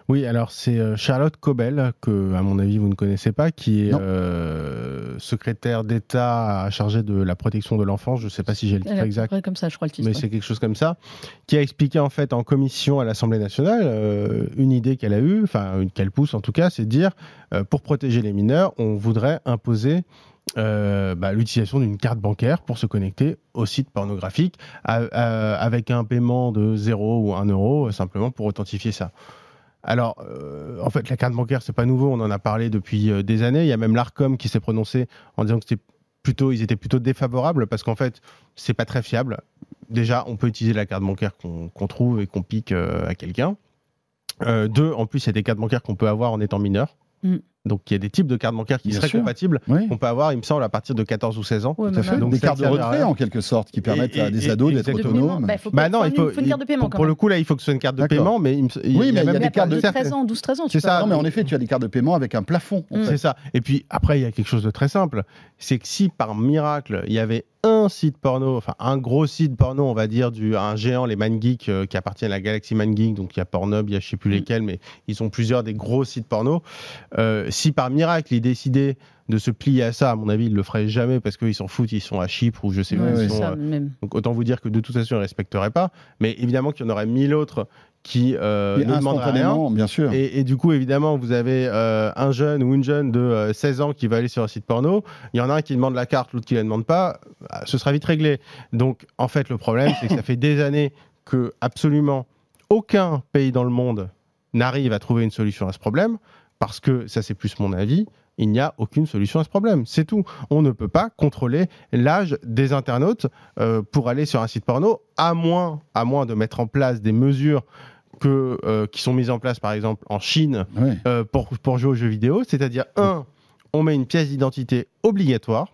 [SPEAKER 3] Oui, alors c'est euh, Charlotte Cobel, que à mon avis vous ne connaissez pas, qui est euh, secrétaire d'État chargée de la protection de l'enfance. Je ne sais pas si j'ai le
[SPEAKER 2] Elle
[SPEAKER 3] titre
[SPEAKER 2] peu
[SPEAKER 3] exact.
[SPEAKER 2] comme ça, je crois, le titre.
[SPEAKER 3] Mais c'est quelque chose comme ça, qui a expliqué en fait en commission à l'Assemblée nationale euh, une idée qu'elle a eue, enfin qu'elle pousse en tout cas, c'est de dire euh, pour protéger les mineurs, on voudrait imposer euh, bah, l'utilisation d'une carte bancaire pour se connecter au site pornographique à- à- avec un paiement de 0 ou 1 euro simplement pour authentifier ça. Alors, euh, en fait, la carte bancaire, c'est pas nouveau. On en a parlé depuis euh, des années. Il y a même l'Arcom qui s'est prononcé en disant que c'était plutôt, ils étaient plutôt défavorables parce qu'en fait, c'est pas très fiable. Déjà, on peut utiliser la carte bancaire qu'on trouve et qu'on pique euh, à quelqu'un. Deux, en plus, il y a des cartes bancaires qu'on peut avoir en étant mineur.
[SPEAKER 2] Mm.
[SPEAKER 3] Donc, il y a des types de cartes bancaires qui
[SPEAKER 1] Bien
[SPEAKER 3] seraient
[SPEAKER 1] sûr.
[SPEAKER 3] compatibles
[SPEAKER 1] Oui,
[SPEAKER 3] qu'on peut avoir, il me semble, à partir de 14 ou 16 ans.
[SPEAKER 2] Ouais,
[SPEAKER 1] tout à fait.
[SPEAKER 3] Donc,
[SPEAKER 1] des cartes de
[SPEAKER 3] ne
[SPEAKER 1] retrait
[SPEAKER 3] rien.
[SPEAKER 1] en quelque sorte qui permettent
[SPEAKER 3] Et-
[SPEAKER 1] à des ados d'être autonomes.
[SPEAKER 2] bah, faut
[SPEAKER 3] Bah non, il faut,
[SPEAKER 2] une- faut une carte de paiement
[SPEAKER 3] pour,
[SPEAKER 2] quand
[SPEAKER 3] pour
[SPEAKER 2] même.
[SPEAKER 3] le coup, là, il faut que ce soit une carte de paiement, mais il me- il
[SPEAKER 1] Oui, mais il y a
[SPEAKER 3] même
[SPEAKER 1] des cartes
[SPEAKER 2] de
[SPEAKER 1] de-
[SPEAKER 2] 13 ans, 12-13 ans, tu
[SPEAKER 3] C'est ça.
[SPEAKER 1] Non, mais en effet, tu as des cartes de paiement avec un plafond.
[SPEAKER 3] C'est ça. Et puis après, il y a quelque chose de très simple. C'est que si par miracle, il y avait un site porno, enfin un gros site porno, on va dire, du, un géant, les ManGeek, euh, qui appartient à la galaxie ManGeek, donc il y a Pornhub, il y a je sais plus
[SPEAKER 2] Mm.
[SPEAKER 3] lesquels, mais ils sont plusieurs des gros sites porno. Euh, si par miracle, ils décidaient de se plier à ça, à mon avis, ils le feraient jamais parce qu'ils s'en foutent, ils sont à Chypre ou je sais
[SPEAKER 2] Ouais,
[SPEAKER 3] où
[SPEAKER 1] Ouais,
[SPEAKER 3] ils
[SPEAKER 2] c'est
[SPEAKER 3] sont.
[SPEAKER 2] ça,
[SPEAKER 3] euh,
[SPEAKER 2] même.
[SPEAKER 3] donc autant vous dire que de toute façon, ils ne respecteraient pas. Mais évidemment qu'il y en aurait mille autres qui euh, ne demanderaient rien.
[SPEAKER 1] bien sûr.
[SPEAKER 3] Et, et du coup, évidemment, vous avez euh, un jeune ou une jeune de euh, 16 ans qui va aller sur un site porno. Il y en a un qui demande la carte, l'autre qui la demande pas. Ah, Ce sera vite réglé. Donc, en fait, le problème, c'est que ça fait des années que absolument aucun pays dans le monde n'arrive à trouver une solution à ce problème. Parce que, ça c'est plus mon avis, il n'y a aucune solution à ce problème. C'est tout. On ne peut pas contrôler l'âge des internautes euh, pour aller sur un site porno, à moins, à moins de mettre en place des mesures que, euh, qui sont mises en place, par exemple, en Chine
[SPEAKER 1] Ouais.
[SPEAKER 3] euh, pour, pour jouer aux jeux vidéo. C'est-à-dire, un, on met une pièce d'identité obligatoire.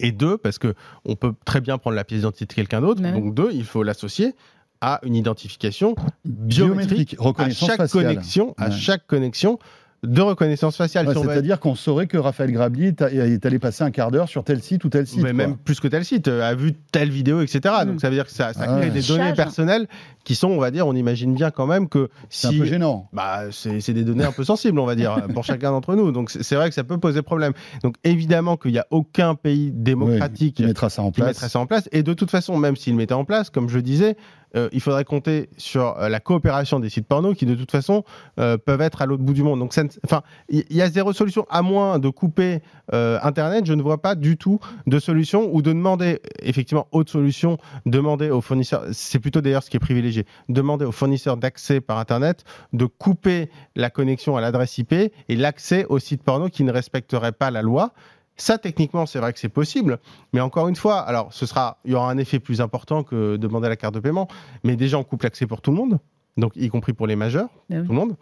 [SPEAKER 3] Et deux, parce que on peut très bien prendre la pièce d'identité de quelqu'un d'autre. Donc deux, il faut l'associer à une identification
[SPEAKER 1] Biométrique,
[SPEAKER 3] à
[SPEAKER 1] reconnaissance
[SPEAKER 3] chaque
[SPEAKER 1] faciale.
[SPEAKER 3] connexion, à
[SPEAKER 1] Ouais.
[SPEAKER 3] chaque connexion de reconnaissance faciale.
[SPEAKER 1] Ouais, C'est-à-dire qu'on saurait que Raphaël Grabli est allé passer un quart d'heure sur tel site ou tel site.
[SPEAKER 3] mais
[SPEAKER 1] quoi.
[SPEAKER 3] même plus que tel site, euh, a vu telle vidéo, etc.
[SPEAKER 2] Mm.
[SPEAKER 3] Donc ça veut dire que ça, ça
[SPEAKER 1] Ah
[SPEAKER 3] crée
[SPEAKER 1] ouais.
[SPEAKER 3] des données personnelles qui sont, on va dire, on imagine bien quand même que
[SPEAKER 1] C'est
[SPEAKER 3] si
[SPEAKER 1] un peu gênant.
[SPEAKER 3] bah, c'est c'est des données un peu sensibles, on va dire, pour chacun d'entre nous. Donc c'est c'est vrai que ça peut poser problème. Donc évidemment qu'il n'y a aucun pays démocratique
[SPEAKER 1] Qui mettra ça en
[SPEAKER 3] qui
[SPEAKER 1] place.
[SPEAKER 3] mettrait ça en place. Et de toute façon, même s'il le mettait en place, comme je disais, euh, il faudrait compter sur euh, la coopération des sites porno qui, de toute façon, euh, peuvent être à l'autre bout du monde. Donc, enfin, il y, a zéro solution, à moins de couper Internet. Je ne vois pas du tout de solution ou de demander, effectivement, autre solution, demander aux fournisseurs, c'est plutôt d'ailleurs ce qui est privilégié, demander aux fournisseurs d'accès par Internet de couper la connexion à l'adresse IP et l'accès aux sites porno qui ne respecteraient pas la loi. Ça, techniquement, c'est vrai que c'est possible, mais encore une fois, alors ce sera, il y aura un effet plus important que demander la carte de paiement, mais déjà on coupe l'accès pour tout le monde, donc y compris pour les majeurs,
[SPEAKER 2] Ben oui.
[SPEAKER 3] tout le monde.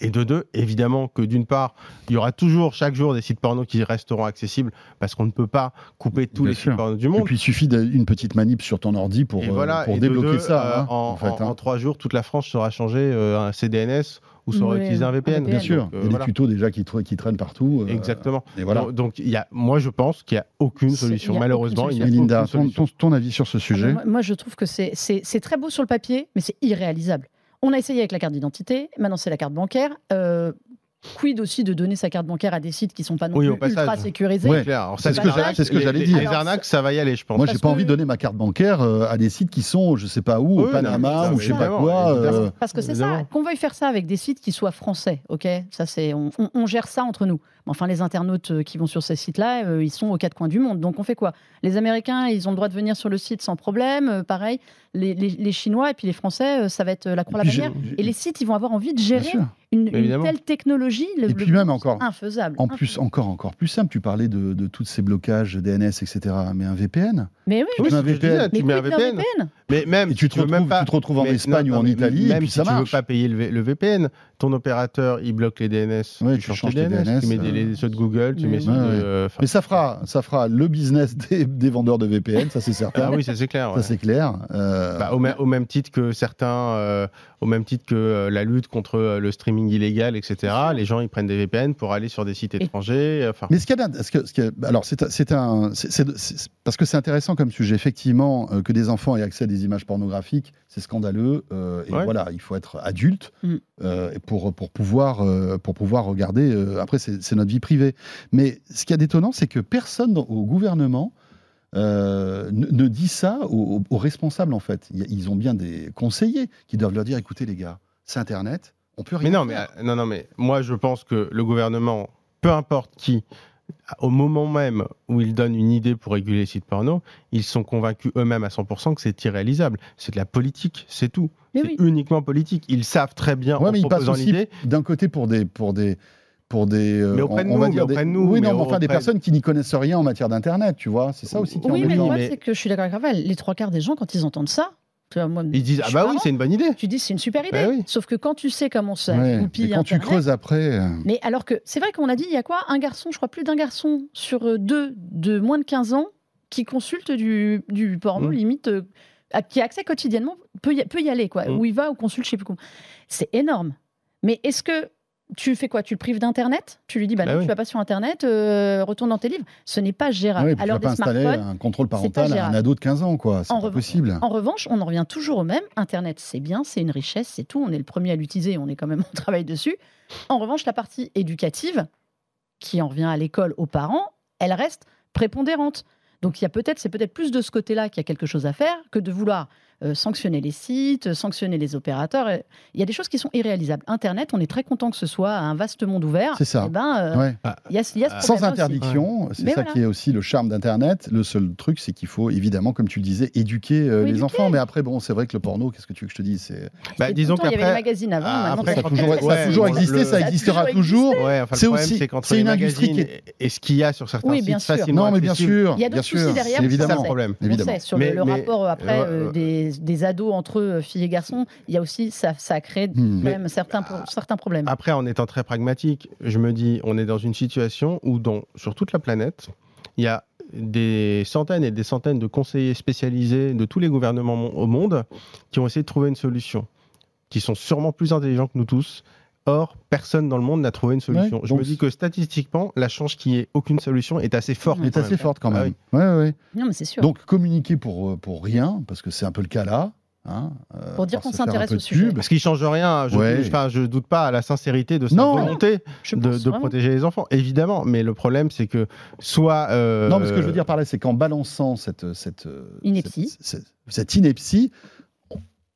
[SPEAKER 3] Et de deux, évidemment que d'une part, il y aura toujours chaque jour des sites porno qui resteront accessibles parce qu'on ne peut pas couper tous
[SPEAKER 1] Bien
[SPEAKER 3] les
[SPEAKER 1] sûr.
[SPEAKER 3] sites porno du
[SPEAKER 1] Et
[SPEAKER 3] monde.
[SPEAKER 1] puis il suffit d'une petite manip sur ton ordi pour,
[SPEAKER 3] Et
[SPEAKER 1] euh,
[SPEAKER 3] voilà,
[SPEAKER 1] pour
[SPEAKER 3] et de
[SPEAKER 1] débloquer
[SPEAKER 3] deux,
[SPEAKER 1] ça.
[SPEAKER 3] euh,
[SPEAKER 1] hein,
[SPEAKER 3] en,
[SPEAKER 1] en fait,
[SPEAKER 3] en-
[SPEAKER 1] hein.
[SPEAKER 3] en trois jours, toute la France sera changée euh, un CDNS ou saura
[SPEAKER 2] Oui,
[SPEAKER 3] utiliser un
[SPEAKER 2] un
[SPEAKER 3] VPN.
[SPEAKER 1] Bien sûr,
[SPEAKER 3] Donc, euh,
[SPEAKER 1] il y a
[SPEAKER 3] voilà.
[SPEAKER 1] des tutos déjà qui, tra- qui traînent partout. euh,
[SPEAKER 3] Exactement.
[SPEAKER 1] Et voilà.
[SPEAKER 3] Donc, donc, il y a, moi, je pense qu'il n'y a aucune solution.
[SPEAKER 2] il y a
[SPEAKER 3] Malheureusement,
[SPEAKER 2] aucune
[SPEAKER 3] il n'y a
[SPEAKER 1] Melinda,
[SPEAKER 3] aucune
[SPEAKER 1] ton,
[SPEAKER 3] solution.
[SPEAKER 1] ton- ton avis sur ce sujet
[SPEAKER 2] moi, moi, je trouve que c'est très beau sur le papier, mais c'est irréalisable. On a essayé avec la carte d'identité, maintenant c'est la carte bancaire. Euh, quid aussi de donner sa carte bancaire à des sites qui sont pas non
[SPEAKER 3] Oui,
[SPEAKER 2] plus ultra sécurisés
[SPEAKER 1] Ouais. C'est ce que ce j'allais
[SPEAKER 3] les-
[SPEAKER 1] dire.
[SPEAKER 3] Les arnaques, ça va y aller, je pense.
[SPEAKER 1] Moi, j'ai pas
[SPEAKER 2] que-
[SPEAKER 1] envie de donner ma carte bancaire euh, à des sites qui sont, je sais pas où, au Panama ou je sais pas quoi. euh,
[SPEAKER 2] Parce que c'est ça, qu'on veuille faire ça avec des sites qui soient français, ok? Ça c'est, on, on- on gère ça entre nous. Mais Enfin, les internautes euh, qui vont sur ces sites-là, euh, ils sont aux quatre coins du monde. Donc on fait quoi? Les Américains, ils ont le droit de venir sur le site sans problème. euh, pareil, les, les- les Chinois et puis les Français, euh, ça va être la croix
[SPEAKER 1] Et
[SPEAKER 2] la bannière. Et les sites, ils vont avoir envie de gérer. Une, telle technologie. Le,
[SPEAKER 1] Et
[SPEAKER 2] le
[SPEAKER 1] puis même encore-
[SPEAKER 2] infaisable.
[SPEAKER 1] En plus, encore, encore plus simple, tu parlais de, de tous ces blocages DNS, etc. Mais un VPN
[SPEAKER 2] Mais oui,
[SPEAKER 3] Oui,
[SPEAKER 1] Tu mets un VPN.
[SPEAKER 3] tu mets un VPN.
[SPEAKER 2] VPN
[SPEAKER 3] Mais même,
[SPEAKER 1] et tu te,
[SPEAKER 3] veux même
[SPEAKER 1] retrouves,
[SPEAKER 3] pas.
[SPEAKER 1] tu te retrouves en
[SPEAKER 3] mais
[SPEAKER 1] Espagne
[SPEAKER 3] non,
[SPEAKER 1] ou en Italie,
[SPEAKER 3] même
[SPEAKER 1] et puis
[SPEAKER 3] si
[SPEAKER 1] ça
[SPEAKER 3] tu veux
[SPEAKER 1] marche.
[SPEAKER 3] pas payer le, V- le VPN, ton opérateur, il bloque les DNS.
[SPEAKER 1] Ouais, tu
[SPEAKER 3] changes
[SPEAKER 1] changes
[SPEAKER 3] tes
[SPEAKER 1] DNS,
[SPEAKER 3] tu mets
[SPEAKER 1] euh,
[SPEAKER 3] les- ceux de Google, tu
[SPEAKER 2] mais
[SPEAKER 3] mets
[SPEAKER 2] oui.
[SPEAKER 3] ceux
[SPEAKER 1] Ouais,
[SPEAKER 3] de. euh,
[SPEAKER 1] Mais ça fera, ça fera le business des, des vendeurs de VPN, ça c'est certain.
[SPEAKER 3] Ah oui, ça c'est clair. ouais.
[SPEAKER 1] Ça c'est clair. Euh,
[SPEAKER 3] Bah, au, même- au même titre que certains, euh, au même titre que euh, la lutte contre euh, le streaming illégal, etc. Les gens ils prennent des VPN pour aller sur des sites étrangers. Enfin,
[SPEAKER 1] Mais ce qu'il y a, ce que- ce alors c'est un, c'est- parce que c'est intéressant comme sujet. Effectivement, euh, que des enfants aient accès à des images pornographiques, c'est scandaleux. euh, et
[SPEAKER 3] Ouais.
[SPEAKER 1] voilà, il faut être adulte
[SPEAKER 2] Mm.
[SPEAKER 1] euh, et pour pour pouvoir euh, pour pouvoir regarder. euh, après, c'est notre vie privée. Mais ce qui est d'étonnant, c'est que personne au gouvernement euh, ne, ne dit ça aux, aux responsables en fait. Ils ont bien des conseillers qui doivent leur dire écoutez les gars, c'est Internet, on peut rien.
[SPEAKER 3] mais non, mais
[SPEAKER 1] faire.
[SPEAKER 3] euh, non, non, mais moi je pense que le gouvernement, peu importe qui, au moment même où ils donnent une idée pour réguler les sites porno, ils sont convaincus eux-mêmes à 100% que c'est irréalisable. C'est de la politique, c'est tout.
[SPEAKER 2] Mais
[SPEAKER 3] C'est
[SPEAKER 2] oui.
[SPEAKER 3] uniquement politique. Ils savent très bien
[SPEAKER 1] Ouais,
[SPEAKER 3] en
[SPEAKER 1] mais ils passent
[SPEAKER 3] proposant l'idée.
[SPEAKER 1] d'un côté pour des pour des pour des euh,
[SPEAKER 3] Mais auprès de
[SPEAKER 1] on va
[SPEAKER 3] nous,
[SPEAKER 1] dire
[SPEAKER 3] mais
[SPEAKER 1] des
[SPEAKER 3] nous,
[SPEAKER 1] oui
[SPEAKER 3] mais
[SPEAKER 1] non mais enfin des personnes qui n'y connaissent rien en matière d'internet tu vois c'est ça aussi qui est
[SPEAKER 2] Oui, mais le problème,
[SPEAKER 3] mais-
[SPEAKER 2] c'est que je suis d'accord avec Raphaël. Les trois quarts des gens, quand ils entendent ça, tu vois, moi,
[SPEAKER 3] Ils disent Ah bah oui, c'est une bonne idée.
[SPEAKER 2] Tu dis c'est une super idée.
[SPEAKER 3] Bah oui.
[SPEAKER 2] Sauf que quand tu sais comment ça
[SPEAKER 1] Ouais,
[SPEAKER 2] goupille
[SPEAKER 1] quand tu creuses après euh,
[SPEAKER 2] Mais alors que c'est vrai qu'on a dit, il y a quoi? Un garçon, je crois plus d'un garçon sur euh, deux de moins de 15 ans qui consulte du, du porno,
[SPEAKER 3] Mm.
[SPEAKER 2] limite, euh, qui a accès quotidiennement, peut y, peut y aller, quoi.
[SPEAKER 3] Mm.
[SPEAKER 2] Où il va ou consulte, je sais plus comment. C'est énorme. Mais est-ce que tu fais quoi? Tu le prives d'Internet? Tu lui dis, bah,
[SPEAKER 3] Bah
[SPEAKER 2] non,
[SPEAKER 3] oui.
[SPEAKER 2] tu vas pas sur Internet, euh, retourne dans tes livres. Ce n'est pas gérable.
[SPEAKER 1] puis tu
[SPEAKER 2] alors
[SPEAKER 1] vas pas
[SPEAKER 2] des
[SPEAKER 1] installer un contrôle parental à un ado de 15 ans quoi c'est possible
[SPEAKER 2] En revanche, on en revient toujours au même. Internet, c'est bien, c'est une richesse, c'est tout. On est le premier à l'utiliser, on est quand même en travail dessus. En revanche, la partie éducative, qui en revient à l'école, aux parents, elle reste prépondérante. Donc il y a peut-être, c'est peut-être plus de ce côté-là qu'il y a quelque chose à faire que de vouloir euh, sanctionner les sites, sanctionner les opérateurs. Il y a des choses qui sont irréalisables. Internet, on est très content que ce soit un vaste monde ouvert.
[SPEAKER 1] C'est ça.
[SPEAKER 2] Eh ben, euh,
[SPEAKER 1] Ouais.
[SPEAKER 2] il y a, il y a ce
[SPEAKER 1] sans interdiction c'est ça
[SPEAKER 2] voilà.
[SPEAKER 1] qui est aussi le charme d'internet le seul truc c'est qu'il faut évidemment comme tu le disais éduquer euh, les
[SPEAKER 2] éduquer.
[SPEAKER 1] enfants mais après bon c'est vrai que le porno qu'est-ce que tu veux que je te dise c'est
[SPEAKER 3] Bah, disons
[SPEAKER 2] pourtant, il y avait les
[SPEAKER 3] qu'après.
[SPEAKER 2] magazines avant.
[SPEAKER 3] Ah, après,
[SPEAKER 1] ça a toujours,
[SPEAKER 2] très
[SPEAKER 1] ça a
[SPEAKER 3] Ouais,
[SPEAKER 1] toujours existé
[SPEAKER 3] le-
[SPEAKER 1] ça existera
[SPEAKER 2] toujours
[SPEAKER 1] toujours
[SPEAKER 3] Ouais, enfin,
[SPEAKER 1] C'est aussi-
[SPEAKER 3] c'est
[SPEAKER 1] une industrie
[SPEAKER 3] magazines et ce qu'il y a sur certains
[SPEAKER 2] Oui,
[SPEAKER 3] sites facilement
[SPEAKER 1] non mais bien sûr
[SPEAKER 2] Il y a
[SPEAKER 1] bien
[SPEAKER 2] d'autres
[SPEAKER 1] sûr
[SPEAKER 2] soucis derrière,
[SPEAKER 1] évidemment
[SPEAKER 3] problème.
[SPEAKER 2] On sait, sur
[SPEAKER 3] Mais-
[SPEAKER 2] le, rapport après
[SPEAKER 3] euh,
[SPEAKER 2] euh, des, des ados entre eux, filles et garçons, il y a aussi ça, ça crée
[SPEAKER 1] Hmm.
[SPEAKER 2] même certains, pro- certains problèmes.
[SPEAKER 3] Après, en étant très pragmatique, je me dis, on est dans une situation où, dans, sur toute la planète, il y a des centaines et des centaines de conseillers spécialisés de tous les gouvernements au monde qui ont essayé de trouver une solution, qui sont sûrement plus intelligents que nous tous. Or, personne dans le monde n'a trouvé une solution.
[SPEAKER 1] Ouais,
[SPEAKER 3] je me dis que statistiquement, la chance qu'il n'y ait aucune solution est assez forte.
[SPEAKER 1] Elle est assez
[SPEAKER 3] même.
[SPEAKER 1] forte quand
[SPEAKER 3] Ah
[SPEAKER 1] même ouais ouais
[SPEAKER 2] Non, mais c'est sûr.
[SPEAKER 1] donc communiquer pour euh, pour rien parce que c'est un peu le cas là hein, euh,
[SPEAKER 2] Pour dire qu'on s'intéresse au sujet.
[SPEAKER 3] Parce qu'il ne change rien. Je
[SPEAKER 1] Ouais.
[SPEAKER 3] je doute pas à la sincérité de sa
[SPEAKER 1] Non.
[SPEAKER 3] volonté de, de protéger les enfants, évidemment. Mais le problème, c'est que soit. euh,
[SPEAKER 1] Non, mais ce que je veux dire par là, c'est qu'en balançant cette, cette,
[SPEAKER 2] Ineptie.
[SPEAKER 1] cette, cette- cette ineptie,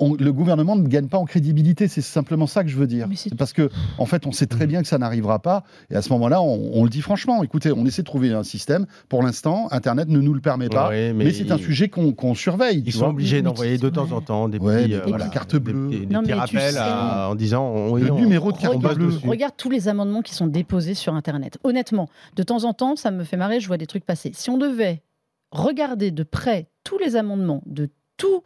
[SPEAKER 1] on- le gouvernement ne gagne pas en crédibilité. C'est simplement ça que je veux dire.
[SPEAKER 2] C'est-
[SPEAKER 1] parce que, en fait, on sait très bien que ça n'arrivera pas. Et à ce moment-là, on, on le dit franchement. Écoutez, on essaie de trouver un système. Pour l'instant, Internet ne nous le permet pas.
[SPEAKER 3] Ouais,
[SPEAKER 1] mais c'est un sujet qu'on surveille.
[SPEAKER 3] Ils sont
[SPEAKER 1] vois.
[SPEAKER 3] obligés d'envoyer de temps en temps des
[SPEAKER 1] Ouais,
[SPEAKER 3] petits, euh,
[SPEAKER 1] voilà,
[SPEAKER 3] des-
[SPEAKER 1] carte
[SPEAKER 3] des-
[SPEAKER 1] bleue.
[SPEAKER 3] des- des
[SPEAKER 2] Non,
[SPEAKER 3] petits rappels
[SPEAKER 2] sais-
[SPEAKER 3] à- en disant
[SPEAKER 1] Le
[SPEAKER 3] on-
[SPEAKER 1] numéro de carte bleue.
[SPEAKER 2] Regarde tous les amendements qui sont déposés sur Internet. Honnêtement, de temps en temps, ça me fait marrer, je vois des trucs passer. Si on devait regarder de près tous les amendements de tout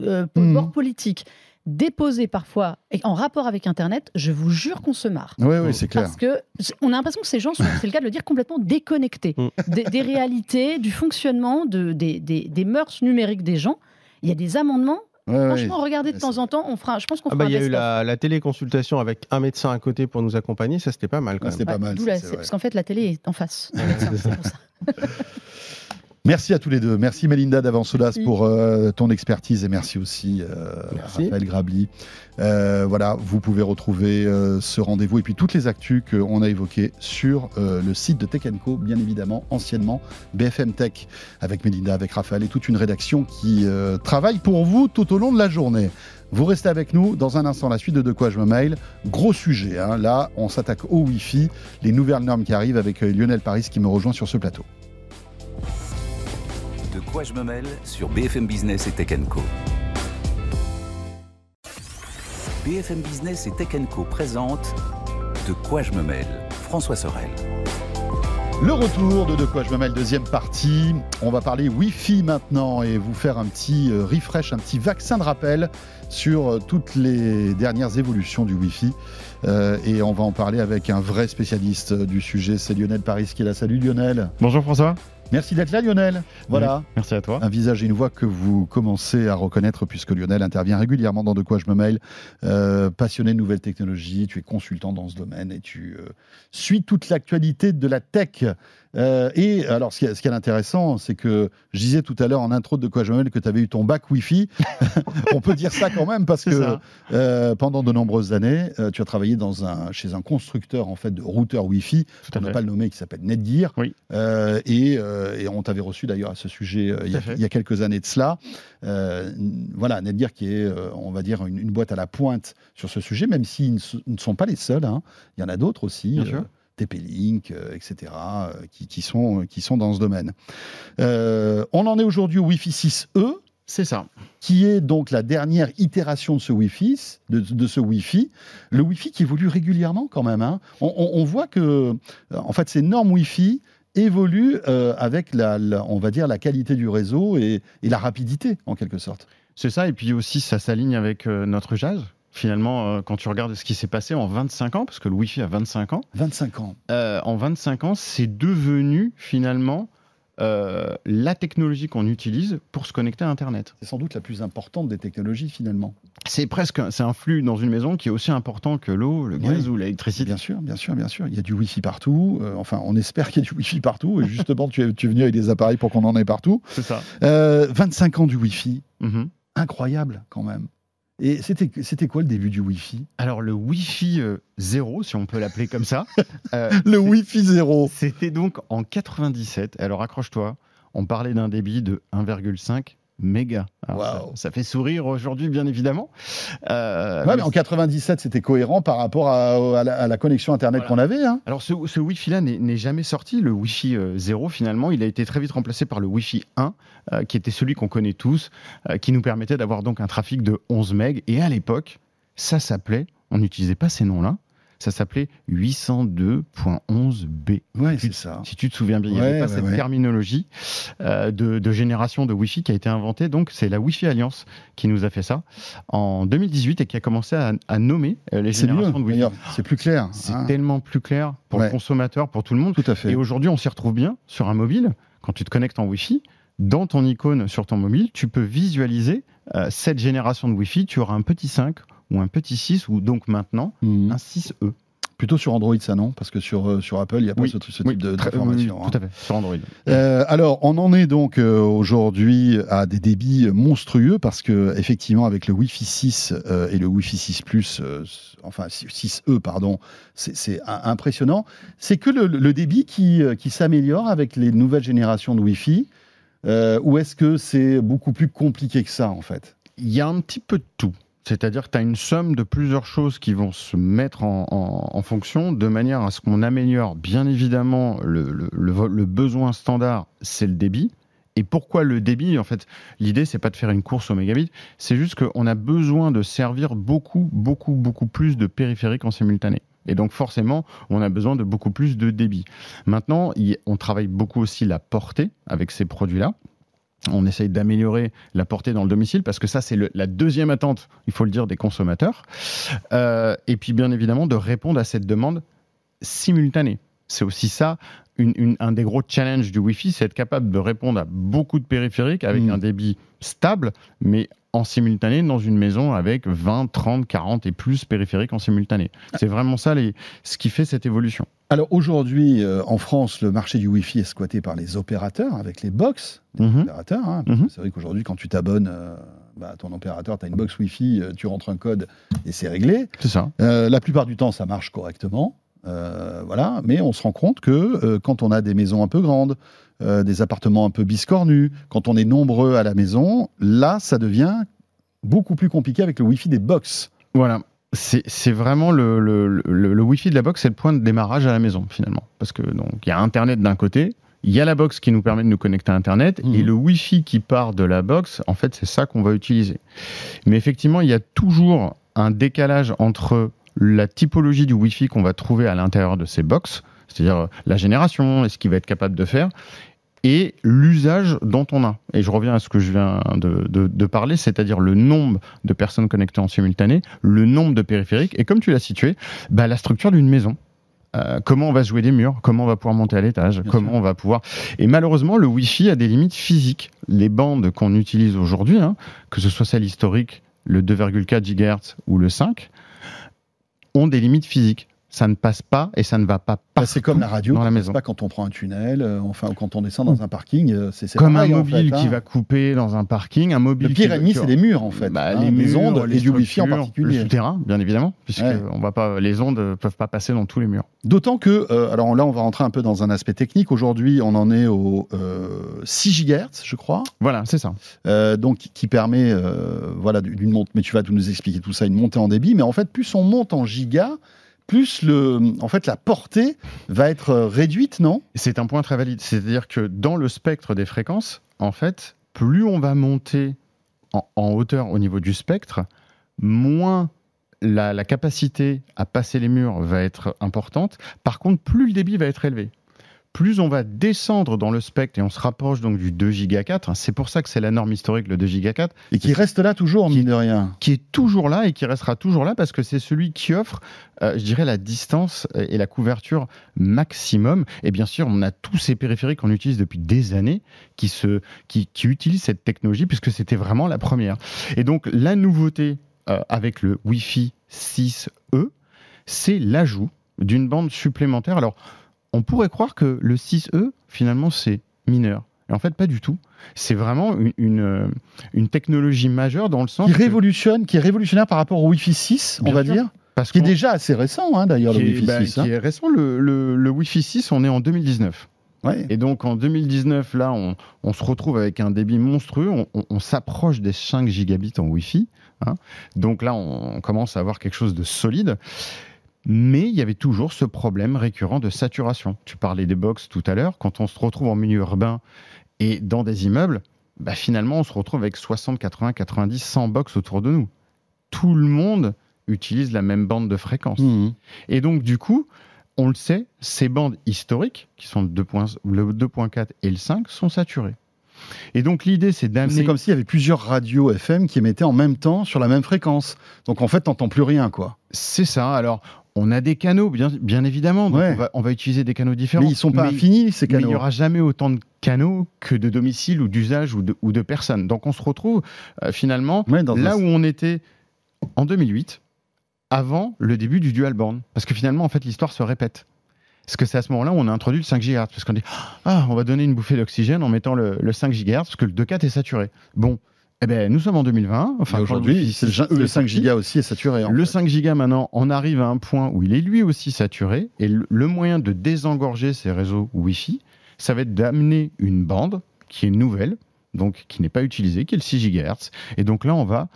[SPEAKER 2] euh,
[SPEAKER 1] Mhm.
[SPEAKER 2] bord politique déposés parfois et en rapport avec Internet, je vous jure qu'on se marre.
[SPEAKER 1] Oui, oui, c'est clair.
[SPEAKER 2] Parce que on a l'impression que ces gens sont, c'est le cas de le dire, complètement déconnectés
[SPEAKER 3] Mm.
[SPEAKER 2] des, des réalités, du fonctionnement, de, des, des- des mœurs numériques des gens. Il y a des amendements.
[SPEAKER 1] Ouais, ouais.
[SPEAKER 2] Franchement, regardez de temps en temps. On fera, je pense qu'on
[SPEAKER 3] Ah
[SPEAKER 2] fera
[SPEAKER 3] bah, il y a eu la, la téléconsultation avec un médecin à côté pour nous accompagner, ça c'était pas mal quand
[SPEAKER 1] Ouais,
[SPEAKER 3] même.
[SPEAKER 1] c'était pas mal. Ça,
[SPEAKER 2] la- parce qu'en fait, la télé est en face. du médecin, c'est pour ça.
[SPEAKER 1] Merci à tous les deux. Merci Melinda d'Avansolas pour euh, ton expertise et merci aussi euh,
[SPEAKER 3] Merci.
[SPEAKER 1] Raphaël Grabli. Euh, voilà, vous pouvez retrouver euh, ce rendez-vous et puis toutes les actus qu'on a évoquées sur euh, le site de Tech Co, bien évidemment, anciennement BFM Tech, avec Melinda, avec Raphaël et toute une rédaction qui euh, travaille pour vous tout au long de la journée. Vous restez avec nous dans un instant, la suite de De quoi je me mail. Gros sujet, hein. là on s'attaque au Wi-Fi, les nouvelles normes qui arrivent avec Lionel Paris qui me rejoint sur ce plateau.
[SPEAKER 4] De quoi je me mêle sur BFM Business et Tech Co. BFM Business et Tech Co présente De quoi je me mêle François Sorel.
[SPEAKER 1] Le retour de De quoi je me mêle, deuxième partie. On va parler Wi-Fi maintenant et vous faire un petit euh, refresh, un petit vaccin de rappel sur euh, toutes les dernières évolutions du Wi-Fi. Euh, et on va en parler avec un vrai spécialiste du sujet, c'est Lionel Paris qui est là. Salut Lionel.
[SPEAKER 5] Bonjour François.
[SPEAKER 1] Merci d'être là Lionel. Voilà.
[SPEAKER 5] Merci à toi.
[SPEAKER 1] Un visage et une voix que vous commencez à reconnaître puisque Lionel intervient régulièrement dans De quoi je me mail. Euh, passionné de nouvelles technologies, tu es consultant dans ce domaine et tu euh, suis toute l'actualité de la tech. Euh, et alors, ce qui est, ce qui est intéressant, c'est que je disais tout à l'heure en intro de quoi mêle que tu avais eu ton bac Wi-Fi. On peut dire ça quand même parce que euh, pendant de nombreuses années, euh, tu as travaillé dans un, chez un constructeur en fait de routeurs Wi-Fi, on
[SPEAKER 5] fait.
[SPEAKER 1] pas le nommer, qui s'appelle Netgear.
[SPEAKER 5] Oui.
[SPEAKER 1] Et, et on t'avait reçu d'ailleurs à ce sujet il, y a,
[SPEAKER 5] à fait.
[SPEAKER 1] il y a quelques années de cela. Voilà, Netgear qui est, on va dire, une, une boîte à la pointe sur ce sujet, même s'ils ne, ne sont pas les seuls. hein. Il y en a d'autres aussi.
[SPEAKER 5] Bien sûr.
[SPEAKER 1] TP-Link, euh, etc., euh, qui, qui sont, qui sont dans ce domaine. Euh, on en est aujourd'hui au Wi-Fi 6E,
[SPEAKER 5] C'est ça.
[SPEAKER 1] qui est donc la dernière itération de ce Wi-Fi, de, de ce Wi-Fi. Le Wi-Fi qui évolue régulièrement quand même. hein. On, on- on voit que, euh, en fait, ces normes Wi-Fi évoluent euh, avec la, la- on va dire, la qualité du réseau et, et la rapidité, en quelque sorte.
[SPEAKER 5] C'est ça, et puis aussi ça s'aligne avec euh, notre usage. Finalement, euh, quand tu regardes ce qui s'est passé en 25 ans, parce que le Wi-Fi a 25 ans,
[SPEAKER 1] 25 ans.
[SPEAKER 5] euh, en 25 ans, c'est devenu finalement euh, la technologie qu'on utilise pour se connecter à Internet.
[SPEAKER 1] C'est sans doute la plus importante des technologies, finalement.
[SPEAKER 5] C'est presque, un- c'est un flux dans une maison qui est aussi important que l'eau, le gaz
[SPEAKER 1] Oui.
[SPEAKER 5] ou l'électricité.
[SPEAKER 1] Bien sûr, bien sûr, bien sûr. Il y a du Wi-Fi partout. Euh, enfin, on espère qu'il y a du Wi-Fi partout. Et justement, tu es, tu es venu avec des appareils pour qu'on en ait partout.
[SPEAKER 5] C'est ça.
[SPEAKER 1] Euh, 25 ans du Wi-Fi.
[SPEAKER 5] Mhm.
[SPEAKER 1] Incroyable, quand même. Et c'était quoi le début du Wi-Fi?
[SPEAKER 5] Alors le Wi-Fi euh, zéro, si on peut l'appeler comme ça, euh,
[SPEAKER 1] Le Wi-Fi zéro.
[SPEAKER 5] C'était donc en 97. Alors accroche-toi, on parlait d'un débit de 1,5 mégas. Alors, ça, ça fait sourire aujourd'hui, bien évidemment. Euh,
[SPEAKER 1] Ouais, mais en 97, c'était cohérent par rapport à, à la, à la connexion Internet
[SPEAKER 5] Voilà.
[SPEAKER 1] qu'on avait. hein.
[SPEAKER 5] Alors ce, ce Wi-Fi-là n'est jamais sorti, le Wi-Fi euh, 0 finalement, il a été très vite remplacé par le Wi-Fi 1, euh, qui était celui qu'on connaît tous, euh, qui nous permettait d'avoir donc un trafic de 11 MB. Et à l'époque, ça s'appelait, on n'utilisait pas ces noms-là, ça s'appelait 802.11b.
[SPEAKER 1] Ouais, c'est ça.
[SPEAKER 5] Si tu te souviens bien, il n'y
[SPEAKER 1] Ouais,
[SPEAKER 5] avait pas cette
[SPEAKER 1] ouais.
[SPEAKER 5] terminologie euh, de, de génération de Wi-Fi qui a été inventée. Donc, c'est la Wi-Fi Alliance qui nous a fait ça en 2018 et qui a commencé à, à nommer euh, les
[SPEAKER 1] mieux,
[SPEAKER 5] générations de Wi-Fi.
[SPEAKER 1] C'est plus clair.
[SPEAKER 5] C'est
[SPEAKER 1] hein.
[SPEAKER 5] tellement plus clair pour le consommateur, pour tout le monde.
[SPEAKER 1] Tout à fait.
[SPEAKER 5] Et aujourd'hui, on s'y retrouve bien sur un mobile. Quand tu te connectes en Wi-Fi, dans ton icône sur ton mobile, tu peux visualiser euh, cette génération de Wi-Fi. Tu auras un petit 5 ou un petit 6 ou donc maintenant
[SPEAKER 1] Mhm.
[SPEAKER 5] un 6E.
[SPEAKER 1] Plutôt sur Android, ça, non? Parce que sur, euh, sur Apple, il n'y a pas
[SPEAKER 5] Oui.
[SPEAKER 1] ce, ce type
[SPEAKER 5] Oui,
[SPEAKER 1] de-
[SPEAKER 5] très-
[SPEAKER 1] d'information.
[SPEAKER 5] oui,
[SPEAKER 1] hein.
[SPEAKER 5] tout à fait, sur Android.
[SPEAKER 1] Euh, alors, on en est donc euh, aujourd'hui à des débits monstrueux parce que effectivement, avec le Wi-Fi 6 euh, et le Wi-Fi 6 Plus, euh, enfin 6E, pardon, c'est- impressionnant. C'est que le, le débit qui, qui s'améliore avec les nouvelles générations de Wi-Fi, euh, ou est-ce que c'est beaucoup plus compliqué que ça en fait?
[SPEAKER 5] Il y a un petit peu de tout. C'est-à-dire que tu as une somme de plusieurs choses qui vont se mettre en, en- fonction de manière à ce qu'on améliore bien évidemment le, le- besoin standard, c'est le débit. Et pourquoi le débit? En fait, l'idée, c'est pas de faire une course au mégabit, c'est juste qu'on a besoin de servir beaucoup, beaucoup, beaucoup plus de périphériques en simultané. Et donc forcément, on a besoin de beaucoup plus de débit. Maintenant, on travaille beaucoup aussi la portée avec ces produits-là. On essaye d'améliorer la portée dans le domicile parce que ça, c'est la deuxième attente, il faut le dire, des consommateurs. Euh, et puis, bien évidemment, de répondre à cette demande simultanée. C'est aussi ça, une- une- un des gros challenges du Wi-Fi, c'est être capable de répondre à beaucoup de périphériques avec
[SPEAKER 1] Mm.
[SPEAKER 5] un débit stable, mais en simultané dans une maison avec 20, 30, 40 et plus périphériques en simultané. C'est vraiment ça les, ce qui fait cette évolution.
[SPEAKER 1] Alors aujourd'hui, euh, en France, le marché du Wi-Fi est squatté par les opérateurs avec les box des
[SPEAKER 5] Mhm.
[SPEAKER 1] opérateurs. hein.
[SPEAKER 5] Mhm.
[SPEAKER 1] C'est vrai qu'aujourd'hui, quand tu t'abonnes euh, bah, à ton opérateur, tu as une box Wi-Fi, euh, tu rentres un code et c'est réglé.
[SPEAKER 5] C'est ça.
[SPEAKER 1] La plupart du temps, ça marche correctement. Voilà, mais on se rend compte que quand on a des maisons un peu grandes, euh, des appartements un peu biscornus, quand on est nombreux à la maison, là, ça devient beaucoup plus compliqué avec le Wi-Fi des box.
[SPEAKER 5] Voilà. C'est vraiment le, le, le, le Wi-Fi de la box, c'est le point de démarrage à la maison finalement. Parce que donc il y a Internet d'un côté, il y a la box qui nous permet de nous connecter à Internet,
[SPEAKER 1] Mhm.
[SPEAKER 5] et le Wi-Fi qui part de la box, en fait, c'est ça qu'on va utiliser. Mais effectivement, il y a toujours un décalage entre la typologie du Wi-Fi qu'on va trouver à l'intérieur de ces box, c'est-à-dire euh, la génération et ce qu'il va être capable de faire, et l'usage dont on a. Et je reviens à ce que je viens de, de- de parler, c'est-à-dire le nombre de personnes connectées en simultané, le nombre de périphériques, et comme tu l'as situé, bah, la structure d'une maison. Euh, comment on va jouer des murs, comment on va pouvoir monter à l'étage, comment on va pouvoir. Et malheureusement, le Wi-Fi a des limites physiques. Les bandes qu'on utilise aujourd'hui, hein, que ce soit celle historique, le 2,4 GHz ou le 5, ont des limites physiques. Ça ne passe pas et ça ne va pas
[SPEAKER 1] Bah,
[SPEAKER 5] partout
[SPEAKER 1] c'est comme la radio,
[SPEAKER 5] dans la maison.
[SPEAKER 1] pas quand on prend un tunnel, euh, enfin, ou quand on descend dans un parking, euh, c'est
[SPEAKER 5] Comme
[SPEAKER 1] pareil,
[SPEAKER 5] un
[SPEAKER 1] en
[SPEAKER 5] mobile qui
[SPEAKER 1] hein.
[SPEAKER 5] va couper dans un parking, un mobile.
[SPEAKER 1] Le pire ennemi, c'est les murs, en fait.
[SPEAKER 5] Bah,
[SPEAKER 1] hein,
[SPEAKER 5] les
[SPEAKER 1] les ondes
[SPEAKER 5] les
[SPEAKER 1] du Wi-Fi en particulier.
[SPEAKER 5] Le souterrain, bien évidemment, puisque
[SPEAKER 1] Ouais.
[SPEAKER 5] on va pas, les ondes ne peuvent pas passer dans tous les murs.
[SPEAKER 1] D'autant que, euh, alors là, on va rentrer un peu dans un aspect technique. Aujourd'hui, on en est au euh, 6 GHz, je crois,
[SPEAKER 5] Voilà, c'est ça.
[SPEAKER 1] euh, donc qui permet, euh, voilà, d'une montée. Mais tu vas tout nous expliquer tout ça, une montée en débit. Mais en fait, plus on monte en giga, plus le, en fait, la portée va être euh, réduite, non?
[SPEAKER 5] C'est un point très valide. C'est-à-dire que dans le spectre des fréquences, en fait, plus on va monter en, hauteur au niveau du spectre, moins la capacité à passer les murs va être importante. Par contre, plus le débit va être élevé. Plus on va descendre dans le spectre et on se rapproche donc du 2 giga 4, c'est pour ça que c'est la norme historique le 2 giga 4,
[SPEAKER 1] Et qui reste là toujours,
[SPEAKER 5] Qui-
[SPEAKER 1] mine de rien.
[SPEAKER 5] qui est toujours là et qui restera toujours là parce que c'est celui qui offre, euh, je dirais, la distance et la couverture maximum. Et bien sûr, on a tous ces périphériques qu'on utilise depuis des années qui, se, qui, qui utilisent cette technologie puisque c'était vraiment la première. Et donc, la nouveauté euh, avec le Wi-Fi 6E, c'est l'ajout d'une bande supplémentaire. Alors, on pourrait croire que le 6E, finalement, c'est mineur. Et en fait, pas du tout. C'est vraiment une, une, euh, une technologie majeure dans le sens
[SPEAKER 1] Qui révolutionne, qui est révolutionnaire par rapport au Wi-Fi 6, on va
[SPEAKER 5] sûr.
[SPEAKER 1] dire.
[SPEAKER 5] parce
[SPEAKER 1] Qui est déjà assez récent, hein, d'ailleurs, le
[SPEAKER 5] qui
[SPEAKER 1] Wi-Fi
[SPEAKER 5] bah,
[SPEAKER 1] 6.
[SPEAKER 5] qui
[SPEAKER 1] hein.
[SPEAKER 5] est récent. Le, le- le Wi-Fi 6, on est en 2019.
[SPEAKER 1] Ouais.
[SPEAKER 5] Et donc en 2019, là, on, on se retrouve avec un débit monstrueux. On, on- on s'approche des 5 gigabits en Wi-Fi. hein. Donc là, on commence à avoir quelque chose de solide. Mais il y avait toujours ce problème récurrent de saturation. Tu parlais des box tout à l'heure. Quand on se retrouve en milieu urbain et dans des immeubles, bah, finalement, on se retrouve avec 60, 80, 90, 100 box autour de nous. Tout le monde utilise la même bande de fréquence.
[SPEAKER 1] Mhm.
[SPEAKER 5] Et donc, du coup, on le sait, ces bandes historiques, qui sont le 2.4 le 2.4 et le 5, sont saturées. Et donc, l'idée, c'est
[SPEAKER 1] C'est
[SPEAKER 5] d'amener.
[SPEAKER 1] comme s'il y avait plusieurs radios FM qui émettaient en même temps sur la même fréquence. Donc en fait, t'entends plus rien, quoi.
[SPEAKER 5] C'est ça. Alors, on a des canaux, bien, bien évidemment. donc
[SPEAKER 1] Ouais.
[SPEAKER 5] on, va, on va utiliser des canaux différents.
[SPEAKER 1] Mais ils sont pas
[SPEAKER 5] Mais-
[SPEAKER 1] infinis, ces
[SPEAKER 5] Mais il
[SPEAKER 1] canaux.
[SPEAKER 5] n'y aura jamais autant de canaux que de domiciles ou d'usages ou de, ou de personnes. Donc, on se retrouve euh, finalement
[SPEAKER 1] Ouais, dans
[SPEAKER 5] là
[SPEAKER 1] un-
[SPEAKER 5] où on était en 2008, avant le début du dual band. Parce que finalement, en fait, l'histoire se répète. Parce que c'est à ce moment-là où on a introduit le 5 GHz. Parce qu'on dit, ah, on va donner une bouffée d'oxygène en mettant le, le 5 GHz, parce que le 2.4 est saturé. Bon, eh ben, nous sommes en 2020. Enfin,
[SPEAKER 1] Mais
[SPEAKER 5] quand
[SPEAKER 1] aujourd'hui,
[SPEAKER 5] le
[SPEAKER 1] c'est le,
[SPEAKER 5] Wi-Fi
[SPEAKER 1] le
[SPEAKER 5] est
[SPEAKER 1] 5
[SPEAKER 5] sorti.
[SPEAKER 1] gigas aussi est saturé. en
[SPEAKER 5] Le
[SPEAKER 1] fait.
[SPEAKER 5] 5 gigas maintenant, on arrive à un point où il est lui aussi saturé et le, le moyen de désengorger ces réseaux Wi-Fi, ça va être d'amener une bande qui est nouvelle, donc qui n'est pas utilisée, qui est le 6 GHz. Et donc là, on va,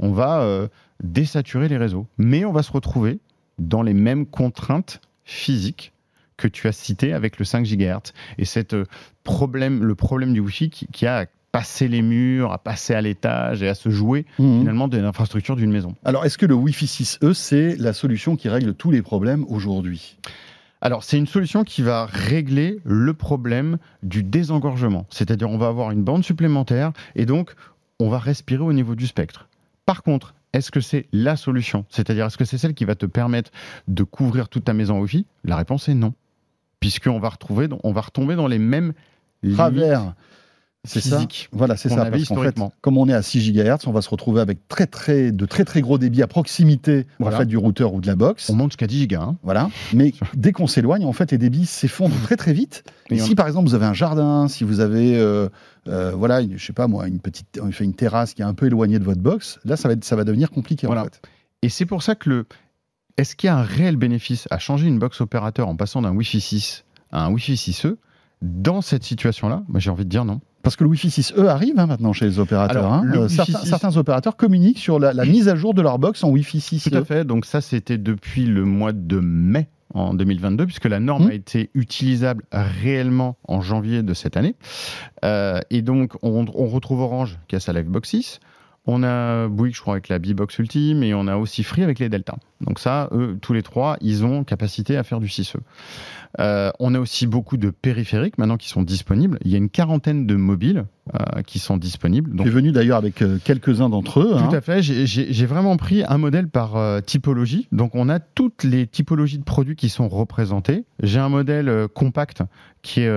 [SPEAKER 5] on va euh, désaturer les réseaux. Mais on va se retrouver dans les mêmes contraintes physiques que tu as citées avec le 5 GHz. Et cette, euh, problème, le problème du Wi-Fi qui, qui a passer les murs, à passer à l'étage et à se jouer
[SPEAKER 1] Mhm.
[SPEAKER 5] finalement de l'infrastructure d'une maison.
[SPEAKER 1] Alors, est-ce que le Wi-Fi 6E, c'est la solution qui règle tous les problèmes aujourd'hui?
[SPEAKER 5] Alors, c'est une solution qui va régler le problème du désengorgement. C'est-à-dire, on va avoir une bande supplémentaire et donc, on va respirer au niveau du spectre. Par contre, est-ce que c'est la solution? C'est-à-dire, est-ce que c'est celle qui va te permettre de couvrir toute ta maison Wi-Fi? La réponse est non. Puisqu'on va, retrouver, on va retomber dans les mêmes limites
[SPEAKER 1] Travers. C'est ça. Voilà, c'est ça.
[SPEAKER 5] avait
[SPEAKER 1] Parce qu'en fait, comme on est à 6 GHz, on va se retrouver avec très, très, de très très gros débits à proximité en
[SPEAKER 5] Voilà.
[SPEAKER 1] fait, du routeur ou de la box.
[SPEAKER 5] On monte jusqu'à 10 gigas. hein.
[SPEAKER 1] Voilà. Mais dès qu'on s'éloigne, en fait, les débits s'effondrent très très vite. Et
[SPEAKER 5] Et on-
[SPEAKER 1] si par exemple vous avez un jardin, si vous avez, euh, euh, voilà, une- je sais pas moi, une petite, une terrasse qui est un peu éloignée de votre box, là ça va être, ça va devenir compliqué
[SPEAKER 5] Voilà.
[SPEAKER 1] en fait.
[SPEAKER 5] Et c'est pour ça que le. Est-ce qu'il y a un réel bénéfice à changer une box opérateur en passant d'un Wi-Fi 6 à un Wi-Fi 6E Dans cette situation-là, moi j'ai envie de dire non.
[SPEAKER 1] Parce que le Wi-Fi 6E arrive hein, maintenant chez les opérateurs.
[SPEAKER 5] Alors,
[SPEAKER 1] hein.
[SPEAKER 5] le
[SPEAKER 1] Euh, certains,
[SPEAKER 5] 6
[SPEAKER 1] certains opérateurs communiquent sur la, la mise à jour de leur box en Wi-Fi 6E.
[SPEAKER 5] Tout à fait. Donc ça, c'était depuis le mois de mai en 2022, puisque la norme
[SPEAKER 1] Mhm.
[SPEAKER 5] a été utilisable réellement en janvier de cette année. Euh, et donc, on, on retrouve Orange qui a sa Livebox 6. On a Bouygues, je crois, avec la B-Box Ultime, et on a aussi Free avec les Delta. Donc ça, eux, tous les trois, ils ont capacité à faire du 6E. Euh, on a aussi beaucoup de périphériques maintenant qui sont disponibles. Il y a une quarantaine de mobiles euh, qui sont disponibles.
[SPEAKER 1] Tu
[SPEAKER 5] Donc,
[SPEAKER 1] es venu d'ailleurs avec euh, quelques-uns d'entre eux. hein.
[SPEAKER 5] tout à fait. J'ai- vraiment pris un modèle par typologie. Donc, on a toutes les typologies de produits qui sont représentées. J'ai un modèle compact qui est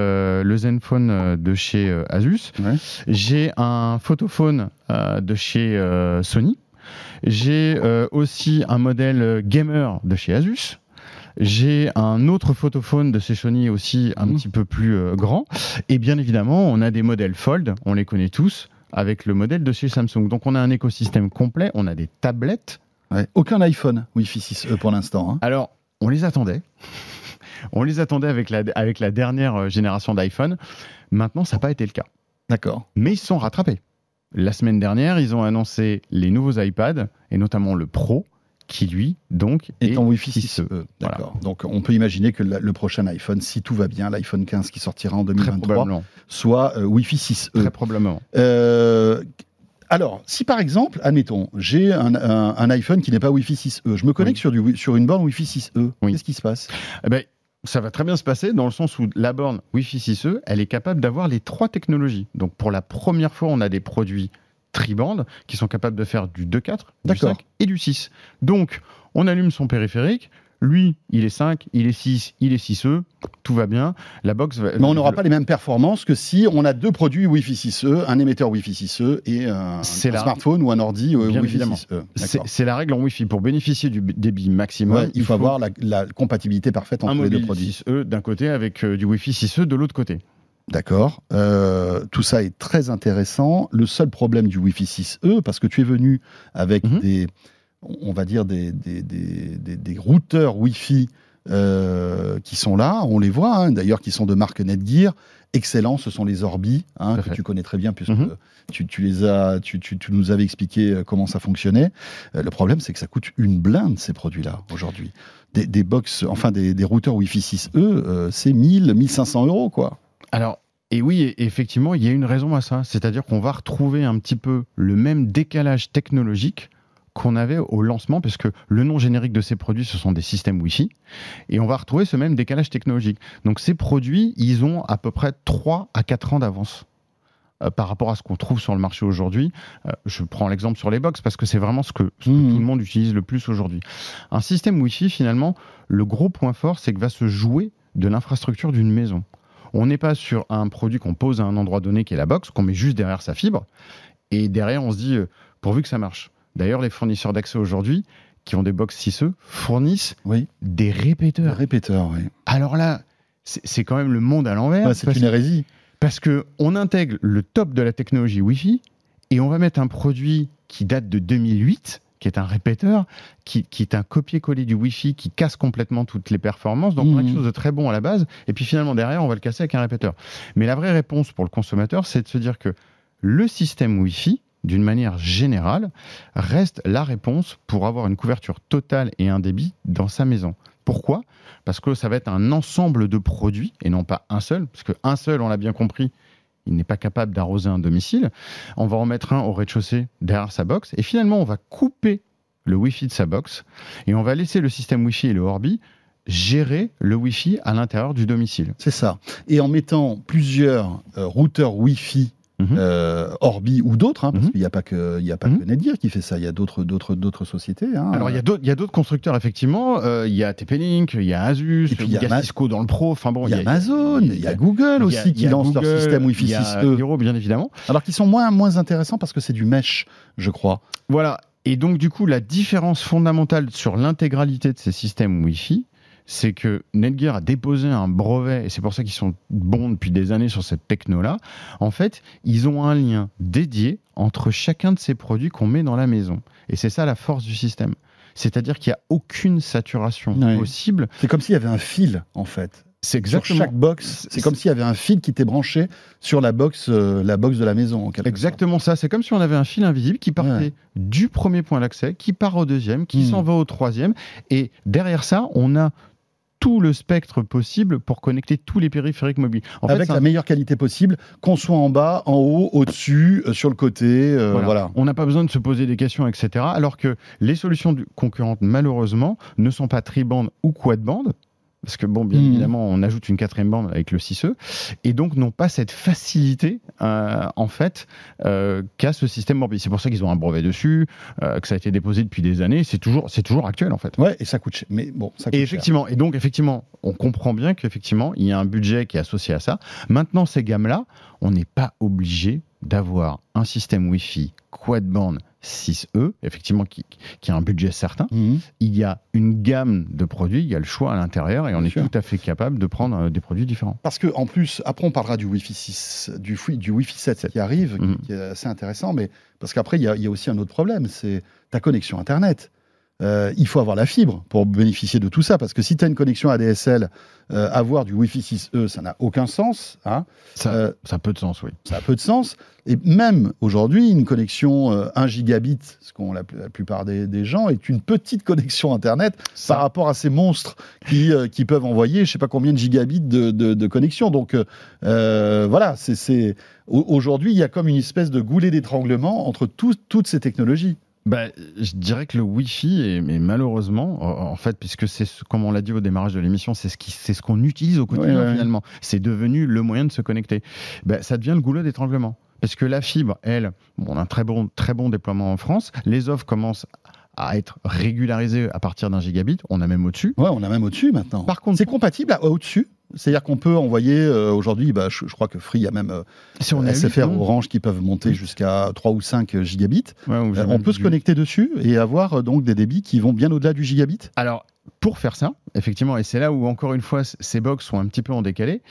[SPEAKER 5] le Zenfone euh, de chez Asus.
[SPEAKER 1] Ouais.
[SPEAKER 5] J'ai un photophone de chez Sony. J'ai euh, aussi un modèle euh, gamer de chez Asus. J'ai un autre photophone de chez Sony aussi un
[SPEAKER 1] Mhm.
[SPEAKER 5] petit peu plus euh, grand. Et bien évidemment, on a des modèles Fold, on les connaît tous, avec le modèle de chez Samsung. Donc on a un écosystème complet, on a des tablettes.
[SPEAKER 1] Ouais. Aucun iPhone Wi-Fi 6E pour l'instant. hein.
[SPEAKER 5] Alors, on les attendait. on les attendait avec la, avec la dernière génération d'iPhone. Maintenant, ça n'a pas été le cas.
[SPEAKER 1] D'accord.
[SPEAKER 5] Mais ils se sont rattrapés. La semaine dernière, ils ont annoncé les nouveaux iPads, et notamment le Pro, qui lui, donc,
[SPEAKER 1] est, en Wi-Fi 6E.
[SPEAKER 5] 6E.
[SPEAKER 1] D'accord. Donc on peut imaginer que le prochain iPhone, si tout va bien, l'iPhone 15 qui sortira en
[SPEAKER 5] Très
[SPEAKER 1] 2023,
[SPEAKER 5] probablement.
[SPEAKER 1] soit euh, Wi-Fi 6E.
[SPEAKER 5] Très probablement.
[SPEAKER 1] Euh, alors, si par exemple, admettons, j'ai un, un- un iPhone qui n'est pas Wi-Fi 6E, je me connecte
[SPEAKER 5] Oui.
[SPEAKER 1] sur, du, sur une borne Wi-Fi 6E,
[SPEAKER 5] Oui.
[SPEAKER 1] qu'est-ce qui se passe?
[SPEAKER 5] Eh ben, ça va très bien se passer dans le sens où la borne Wi-Fi 6E, elle est capable d'avoir les trois technologies. Donc pour la première fois, on a des produits tri-bande qui sont capables de faire du 2.4, du
[SPEAKER 1] D'accord.
[SPEAKER 5] 5 et du 6. Donc on allume son périphérique. Lui, il est 5, il est 6, il est 6E, tout va bien. La box va.
[SPEAKER 1] Mais on n'aura pas les mêmes performances que si on a deux produits Wi-Fi 6E, un émetteur Wi-Fi 6E et un,
[SPEAKER 5] C'est
[SPEAKER 1] un
[SPEAKER 5] la-
[SPEAKER 1] smartphone ou un ordi euh, Wi-Fi
[SPEAKER 5] évidemment.
[SPEAKER 1] 6E.
[SPEAKER 5] C'est la règle en Wi-Fi. Pour bénéficier du débit maximum,
[SPEAKER 1] Ouais, il faut avoir la, la compatibilité parfaite entre les deux produits.
[SPEAKER 5] 6E d'un côté avec euh, du Wi-Fi 6E de l'autre côté.
[SPEAKER 1] D'accord. Euh, tout ça est très intéressant. Le seul problème du Wi-Fi 6E, parce que tu es venu avec
[SPEAKER 5] Mhm.
[SPEAKER 1] des, on va dire des, des, des- des- routeurs Wi-Fi euh, qui sont là, on les voit, hein, d'ailleurs, qui sont de marque Netgear. Excellents, ce sont les Orbi, hein, que
[SPEAKER 5] fait.
[SPEAKER 1] tu connais très bien, puisque
[SPEAKER 5] Mhm.
[SPEAKER 1] tu, tu les as, tu, tu- tu nous avais expliqué euh, comment ça fonctionnait. Euh, le problème, c'est que ça coûte une blinde, ces produits-là, aujourd'hui. Des, des box, enfin des, des routeurs Wi-Fi 6E, euh, c'est 1000, 1500 euros, quoi.
[SPEAKER 5] Alors, et oui, et- effectivement, il y a une raison à ça. C'est-à-dire qu'on va retrouver un petit peu le même décalage technologique qu'on avait au lancement, puisque le nom générique de ces produits, ce sont des systèmes Wi-Fi, et on va retrouver ce même décalage technologique. Donc ces produits, ils ont à peu près 3 à 4 ans d'avance. euh, par rapport à ce qu'on trouve sur le marché aujourd'hui, Euh, je prends l'exemple sur les box parce que c'est vraiment ce que, ce que
[SPEAKER 1] Mhm.
[SPEAKER 5] tout le monde utilise le plus aujourd'hui. Un système Wi-Fi, finalement, le gros point fort, c'est que va se jouer de l'infrastructure d'une maison. On n'est pas sur un produit qu'on pose à un endroit donné qui est la box, qu'on met juste derrière sa fibre, et derrière on se dit, euh, pourvu que ça marche. D'ailleurs, les fournisseurs d'accès aujourd'hui, qui ont des box 6E, fournissent
[SPEAKER 1] Oui.
[SPEAKER 5] des répéteurs.
[SPEAKER 1] répéteur, oui.
[SPEAKER 5] Alors là, c'est quand même le monde à l'envers.
[SPEAKER 1] Ouais, c'est une hérésie.
[SPEAKER 5] parce que on intègre le top de la technologie Wi-Fi et on va mettre un produit qui date de 2008, qui est un répéteur, qui, qui est un copier-coller du Wi-Fi, qui casse complètement toutes les performances. Donc on a quelque chose de très bon à la base, et puis finalement derrière on va le casser avec un répéteur. Mais la vraie réponse pour le consommateur, c'est de se dire que le système Wi-Fi, d'une manière générale, reste la réponse pour avoir une couverture totale et un débit dans sa maison. Pourquoi? Parce que ça va être un ensemble de produits et non pas un seul, parce qu'un seul, on l'a bien compris, il n'est pas capable d'arroser un domicile. On va en mettre un au rez-de-chaussée derrière sa box et finalement on va couper le Wi-Fi de sa box et on va laisser le système Wi-Fi et le Orbi gérer le Wi-Fi à l'intérieur du domicile.
[SPEAKER 1] C'est ça. Et en mettant plusieurs euh, routeurs Wi-Fi
[SPEAKER 5] Mhm.
[SPEAKER 1] euh, Orbi ou d'autres, hein, parce
[SPEAKER 5] Mhm.
[SPEAKER 1] qu'il n'y a pas que, il y a pas
[SPEAKER 5] Mhm.
[SPEAKER 1] que Netgear qui fait ça. Il y a d'autres, d'autres, d'autres sociétés. hein.
[SPEAKER 5] Alors il y a d'autres- il y a d'autres constructeurs effectivement, Euh, il y a TP-Link, il y a Asus,
[SPEAKER 1] il y a Ma-
[SPEAKER 5] Cisco dans le pro, enfin bon,
[SPEAKER 1] il y a Amazon, il y a Google aussi qui lance leur
[SPEAKER 5] Google,
[SPEAKER 1] système Wi-Fi
[SPEAKER 5] il y a
[SPEAKER 1] 6E.
[SPEAKER 5] Hero, bien évidemment.
[SPEAKER 1] Alors qu'ils sont moins, moins intéressants parce que c'est du mesh, je crois.
[SPEAKER 5] Voilà. Et donc, du coup, la différence fondamentale sur l'intégralité de ces systèmes Wi-Fi, c'est que Netgear a déposé un brevet, et c'est pour ça qu'ils sont bons depuis des années sur cette techno-là. En fait, ils ont un lien dédié entre chacun de ces produits qu'on met dans la maison. Et c'est ça la force du système. C'est-à-dire qu'il n'y a aucune saturation
[SPEAKER 1] Ouais.
[SPEAKER 5] possible.
[SPEAKER 1] C'est comme s'il y avait un fil, en fait.
[SPEAKER 5] C'est
[SPEAKER 1] Sur
[SPEAKER 5] exactement
[SPEAKER 1] chaque box, c'est comme s'il y avait un fil qui était branché sur la box, euh, la box de la maison. en
[SPEAKER 5] Exactement ça. C'est comme si on avait un fil invisible qui partait
[SPEAKER 1] Ouais.
[SPEAKER 5] du premier point d'accès, qui part au deuxième, qui
[SPEAKER 1] Hmm.
[SPEAKER 5] s'en va au troisième. Et derrière ça, on a tout le spectre possible pour connecter tous les périphériques mobiles. En
[SPEAKER 1] Avec la
[SPEAKER 5] un-
[SPEAKER 1] meilleure qualité possible, qu'on soit en bas, en haut, au-dessus, euh, sur le côté. euh,
[SPEAKER 5] voilà.
[SPEAKER 1] voilà.
[SPEAKER 5] On n'a pas besoin de se poser des questions, etc. Alors que les solutions concurrentes, malheureusement, ne sont pas tri-bande ou quad-bande. Parce que, bon, bien
[SPEAKER 1] Mhm.
[SPEAKER 5] évidemment, on ajoute une quatrième bande avec le 6E, et donc n'ont pas cette facilité, euh, en fait, euh, qu'a ce système Orbi. C'est pour ça qu'ils ont un brevet dessus, euh, que ça a été déposé depuis des années, c'est toujours, c'est toujours actuel, en fait.
[SPEAKER 1] Ouais, et ça coûte cher. Mais bon, ça coûte
[SPEAKER 5] Et
[SPEAKER 1] cher.
[SPEAKER 5] effectivement, et donc effectivement, on comprend bien qu'effectivement, il y a un budget qui est associé à ça. Maintenant, ces gammes-là, on n'est pas obligé d'avoir un système Wi-Fi quad-band 6E, effectivement, qui, qui a un budget certain.
[SPEAKER 1] Mhm.
[SPEAKER 5] Il y a une gamme de produits, il y a le choix à l'intérieur, et on
[SPEAKER 1] Bien
[SPEAKER 5] est
[SPEAKER 1] sûr.
[SPEAKER 5] tout à fait capable de prendre euh, des produits différents.
[SPEAKER 1] Parce que en plus, après on parlera du Wi-Fi 6, du, du Wi-Fi 7 qui arrive, qui-
[SPEAKER 5] Mhm.
[SPEAKER 1] qui, est assez intéressant, mais parce qu'après il y, y a aussi un autre problème, c'est ta connexion Internet. Euh, il faut avoir la fibre pour bénéficier de tout ça. Parce que si tu as une connexion ADSL, euh, avoir du Wi-Fi 6E, ça n'a aucun sens. Hein.
[SPEAKER 5] Ça,
[SPEAKER 1] Euh,
[SPEAKER 5] ça a peu de sens, oui.
[SPEAKER 1] ça a peu de sens. Et même aujourd'hui, une connexion euh, 1 gigabit, ce qu'ont la, la plupart des, des gens, est une petite connexion Internet
[SPEAKER 5] Ça-
[SPEAKER 1] par rapport à ces monstres qui, qui peuvent envoyer je sais pas combien de gigabits de, de- de connexion. Donc voilà, c'est- aujourd'hui, il y a comme une espèce de goulet d'étranglement entre tout- toutes ces technologies.
[SPEAKER 5] Bah, je dirais que le Wi-Fi, est, mais malheureusement, en fait, puisque c'est ce- comme on l'a dit au démarrage de l'émission, c'est ce qui, c'est ce qu'on utilise au quotidien
[SPEAKER 1] Ouais, ouais, ouais.
[SPEAKER 5] finalement. C'est devenu le moyen de se connecter. Bah, ça devient le goulot d'étranglement. Parce que la fibre, elle, bon, on a un très bon, très bon déploiement en France. Les offres commencent à être régularisées à partir d'un gigabit. On a même au-dessus.
[SPEAKER 1] Ouais, on a même au-dessus maintenant.
[SPEAKER 5] Par contre,
[SPEAKER 1] c'est compatible à- au-dessus? C'est-à-dire qu'on peut envoyer euh, aujourd'hui, bah, je, je crois que Free, il y a même euh,
[SPEAKER 5] si on a
[SPEAKER 1] SFR, Orange qui peuvent monter jusqu'à 3 ou 5 gigabits.
[SPEAKER 5] Ouais,
[SPEAKER 1] Euh, on peut se connecter dessus et avoir donc des débits qui vont bien au-delà du gigabit.
[SPEAKER 5] Alors, pour faire ça, effectivement, et c'est là où, encore une fois, ces box sont un petit peu en décalé,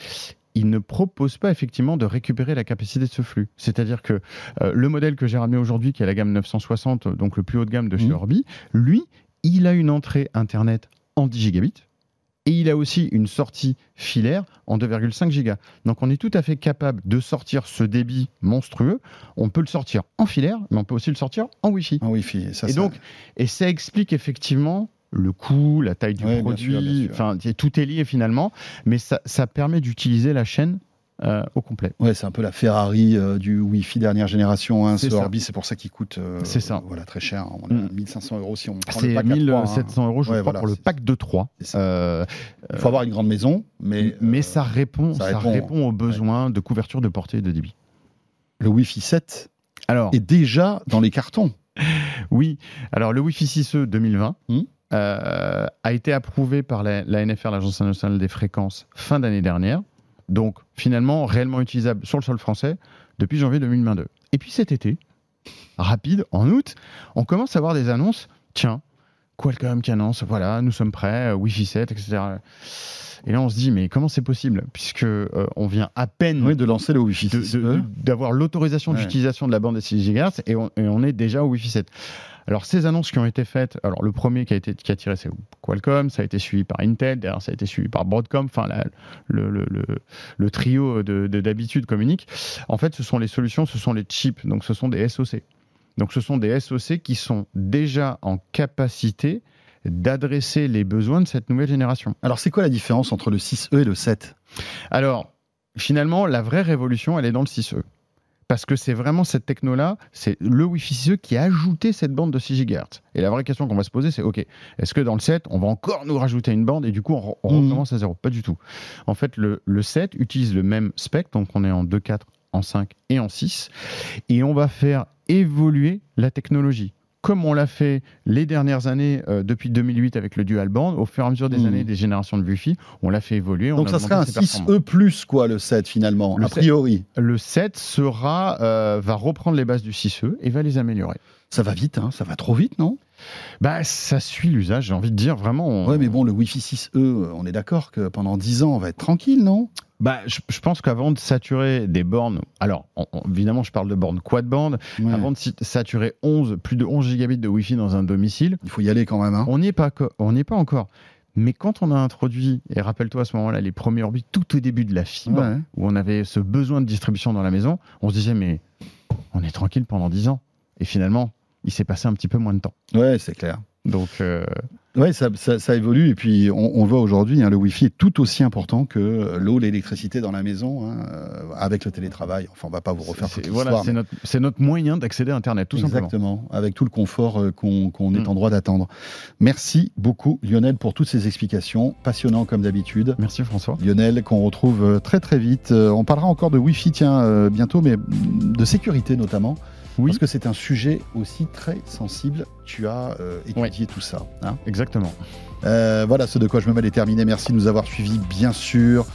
[SPEAKER 5] ils ne proposent pas effectivement de récupérer la capacité de ce flux. C'est-à-dire que euh, le modèle que j'ai ramené aujourd'hui, qui est la gamme 960, donc le plus haut de gamme de chez
[SPEAKER 1] Mhm.
[SPEAKER 5] Orbi, lui, il a une entrée Internet en 10 gigabits. Et il a aussi une sortie filaire en 2,5 gigas. Donc on est tout à fait capable de sortir ce débit monstrueux. On peut le sortir en filaire, mais on peut aussi le sortir en Wi-Fi.
[SPEAKER 1] En Wi-Fi. Et, ça,
[SPEAKER 5] Et
[SPEAKER 1] ça-
[SPEAKER 5] donc, et ça explique effectivement le coût, la taille du
[SPEAKER 1] Ouais, bien sûr, bien
[SPEAKER 5] produit,
[SPEAKER 1] sûr.
[SPEAKER 5] enfin c'est- tout est lié finalement, mais ça, ça permet d'utiliser la chaîne euh, au complet.
[SPEAKER 1] ouais, c'est un peu la Ferrari euh, du Wi-Fi dernière génération. Hein, ce
[SPEAKER 5] ça.
[SPEAKER 1] Orbi, c'est pour ça qu'il coûte euh,
[SPEAKER 5] C'est ça.
[SPEAKER 1] Voilà, très cher. On a
[SPEAKER 5] Mm.
[SPEAKER 1] 1500 euros si on prend le pack à trois, hein.
[SPEAKER 5] 1700 euros, je
[SPEAKER 1] Ouais,
[SPEAKER 5] crois,
[SPEAKER 1] voilà,
[SPEAKER 5] pour le pack de 3.
[SPEAKER 1] c'est ça. Il faut avoir une grande maison, mais,
[SPEAKER 5] mais
[SPEAKER 1] euh,
[SPEAKER 5] ça, répond,
[SPEAKER 1] ça
[SPEAKER 5] ça,
[SPEAKER 1] répond,
[SPEAKER 5] répond, aux besoins de couverture de portée et de débit.
[SPEAKER 1] le Wi-Fi 7
[SPEAKER 5] Alors,
[SPEAKER 1] est déjà dans les cartons.
[SPEAKER 5] oui, alors le Wi-Fi 6E 2020
[SPEAKER 1] Hmm.
[SPEAKER 5] euh, a été approuvé par la, la NFR, l'Agence nationale des fréquences, fin d'année dernière. Donc, finalement, réellement utilisable sur le sol français depuis janvier 2022. Et puis cet été, rapide, en août, on commence à avoir des annonces. Tiens, Qualcomm qui annonce, voilà, nous sommes prêts, euh, Wi-Fi 7, etc. Et là, on se dit, mais comment c'est possible? Puisque euh, on vient à peine
[SPEAKER 1] Oui, de lancer le Wi-Fi
[SPEAKER 5] de-
[SPEAKER 1] 6E.
[SPEAKER 5] de- d'avoir l'autorisation
[SPEAKER 1] Ouais.
[SPEAKER 5] d'utilisation de la bande des 6 GHz et on, et on est déjà au Wi-Fi 7. Alors ces annonces qui ont été faites, alors le premier qui a été qui a tiré c'est Qualcomm, ça a été suivi par Intel, derrière ça a été suivi par Broadcom, enfin le, le, le, le trio de de- d'habitude communique. En fait, ce sont les solutions, ce sont les chips, donc ce sont des SoC. Donc ce sont des SoC qui sont déjà en capacité d'adresser les besoins de cette nouvelle génération.
[SPEAKER 1] Alors, c'est quoi la différence entre le 6E et le 7
[SPEAKER 5] Alors, finalement, la vraie révolution, elle est dans le 6E. Parce que c'est vraiment cette techno-là, c'est le Wi-Fi 6E qui a ajouté cette bande de 6 GHz. Et la vraie question qu'on va se poser, c'est OK, est-ce que dans le 7, on va encore nous rajouter une bande et du coup, on,
[SPEAKER 1] Mhm.
[SPEAKER 5] recommence à zéro? Pas du tout. En fait, le, le 7 utilise le même spec, donc on est en 2, 4, en 5 et en 6. Et on va faire évoluer la technologie. Comme on l'a fait les dernières années, euh, depuis 2008 avec le dual band, au fur et à mesure des
[SPEAKER 1] Mhm.
[SPEAKER 5] années des générations de Wi-Fi, on l'a fait évoluer. on
[SPEAKER 1] Donc, ça serait un
[SPEAKER 5] augmenté ses performances.
[SPEAKER 1] 6E plus, quoi, le 7, finalement,
[SPEAKER 5] Le
[SPEAKER 1] a
[SPEAKER 5] 7.
[SPEAKER 1] priori.
[SPEAKER 5] Le 7 sera, euh, va reprendre les bases du 6E et va les améliorer.
[SPEAKER 1] Ça va vite, hein, ça va trop vite, non?
[SPEAKER 5] Bah, ça suit l'usage, j'ai envie de dire vraiment. on-
[SPEAKER 1] Ouais, mais bon, le Wi-Fi 6E, euh, on est d'accord que pendant 10 ans, on va être tranquille, non?
[SPEAKER 5] Bah, je, je pense qu'avant de saturer des bornes, alors on- on- évidemment, je parle de bornes quad band,
[SPEAKER 1] Ouais.
[SPEAKER 5] avant de saturer 11, plus de 11 gigabits de Wi-Fi dans un domicile,
[SPEAKER 1] Il faut y aller quand même. Hein.
[SPEAKER 5] on n'y est pas, on est pas encore. Mais quand on a introduit, et rappelle-toi à ce moment-là, les premiers orbites tout au début de la fibre,
[SPEAKER 1] Ouais.
[SPEAKER 5] où on avait ce besoin de distribution dans la maison, on se disait, mais on est tranquille pendant 10 ans. Et finalement, il s'est passé un petit peu moins de temps.
[SPEAKER 1] Ouais, c'est clair.
[SPEAKER 5] Donc, euh,
[SPEAKER 1] Ouais, ça, ça- ça évolue. Et puis, on, on voit aujourd'hui, hein, le Wi-Fi est tout aussi important que l'eau, l'électricité dans la maison, hein, euh, avec le télétravail. Enfin, on va pas vous refaire toute
[SPEAKER 5] voilà,
[SPEAKER 1] l'histoire,
[SPEAKER 5] c'est notre, c'est notre moyen d'accéder à Internet, tout simplement.
[SPEAKER 1] Exactement, avec tout le confort euh, qu'on est
[SPEAKER 5] Mm.
[SPEAKER 1] en droit d'attendre. Merci beaucoup, Lionel, pour toutes ces explications. Passionnant comme d'habitude.
[SPEAKER 5] Merci François.
[SPEAKER 1] Lionel, qu'on retrouve euh, très très vite. On parlera encore de Wi-Fi, tiens, euh, bientôt, mais de sécurité notamment.
[SPEAKER 5] Oui.
[SPEAKER 1] Parce que c'est un sujet aussi très sensible. Tu as euh, étudié tout ça. hein.
[SPEAKER 5] Exactement.
[SPEAKER 1] Euh, voilà, ce de quoi je me mêle est terminé. Merci de nous avoir suivis, bien sûr.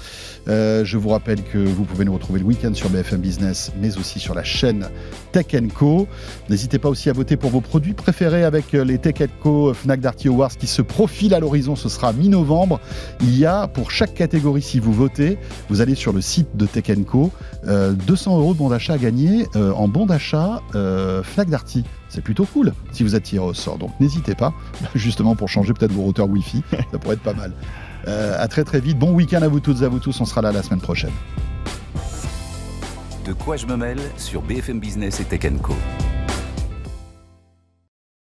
[SPEAKER 1] Euh, je vous rappelle que vous pouvez nous retrouver le week-end sur BFM Business, mais aussi sur la chaîne Tech Co. N'hésitez pas aussi à voter pour vos produits préférés avec euh, les Tech Co Fnac Darty Awards qui se profilent à l'horizon. Ce sera mi-novembre. Il y a pour chaque catégorie, si vous votez, vous allez sur le site de Tech Co, 200 euros de bon d'achat à gagner en bon d'achat Fnac Darty. C'est plutôt cool si vous êtes tiré au sort. Donc n'hésitez pas, justement pour changer peut-être vos routeurs Wi-Fi, ça pourrait être pas mal. Euh, à très très vite. Bon week-end à vous toutes et à vous tous. On sera là la semaine prochaine.
[SPEAKER 4] De quoi je me mêle sur BFM Business et Tech Co.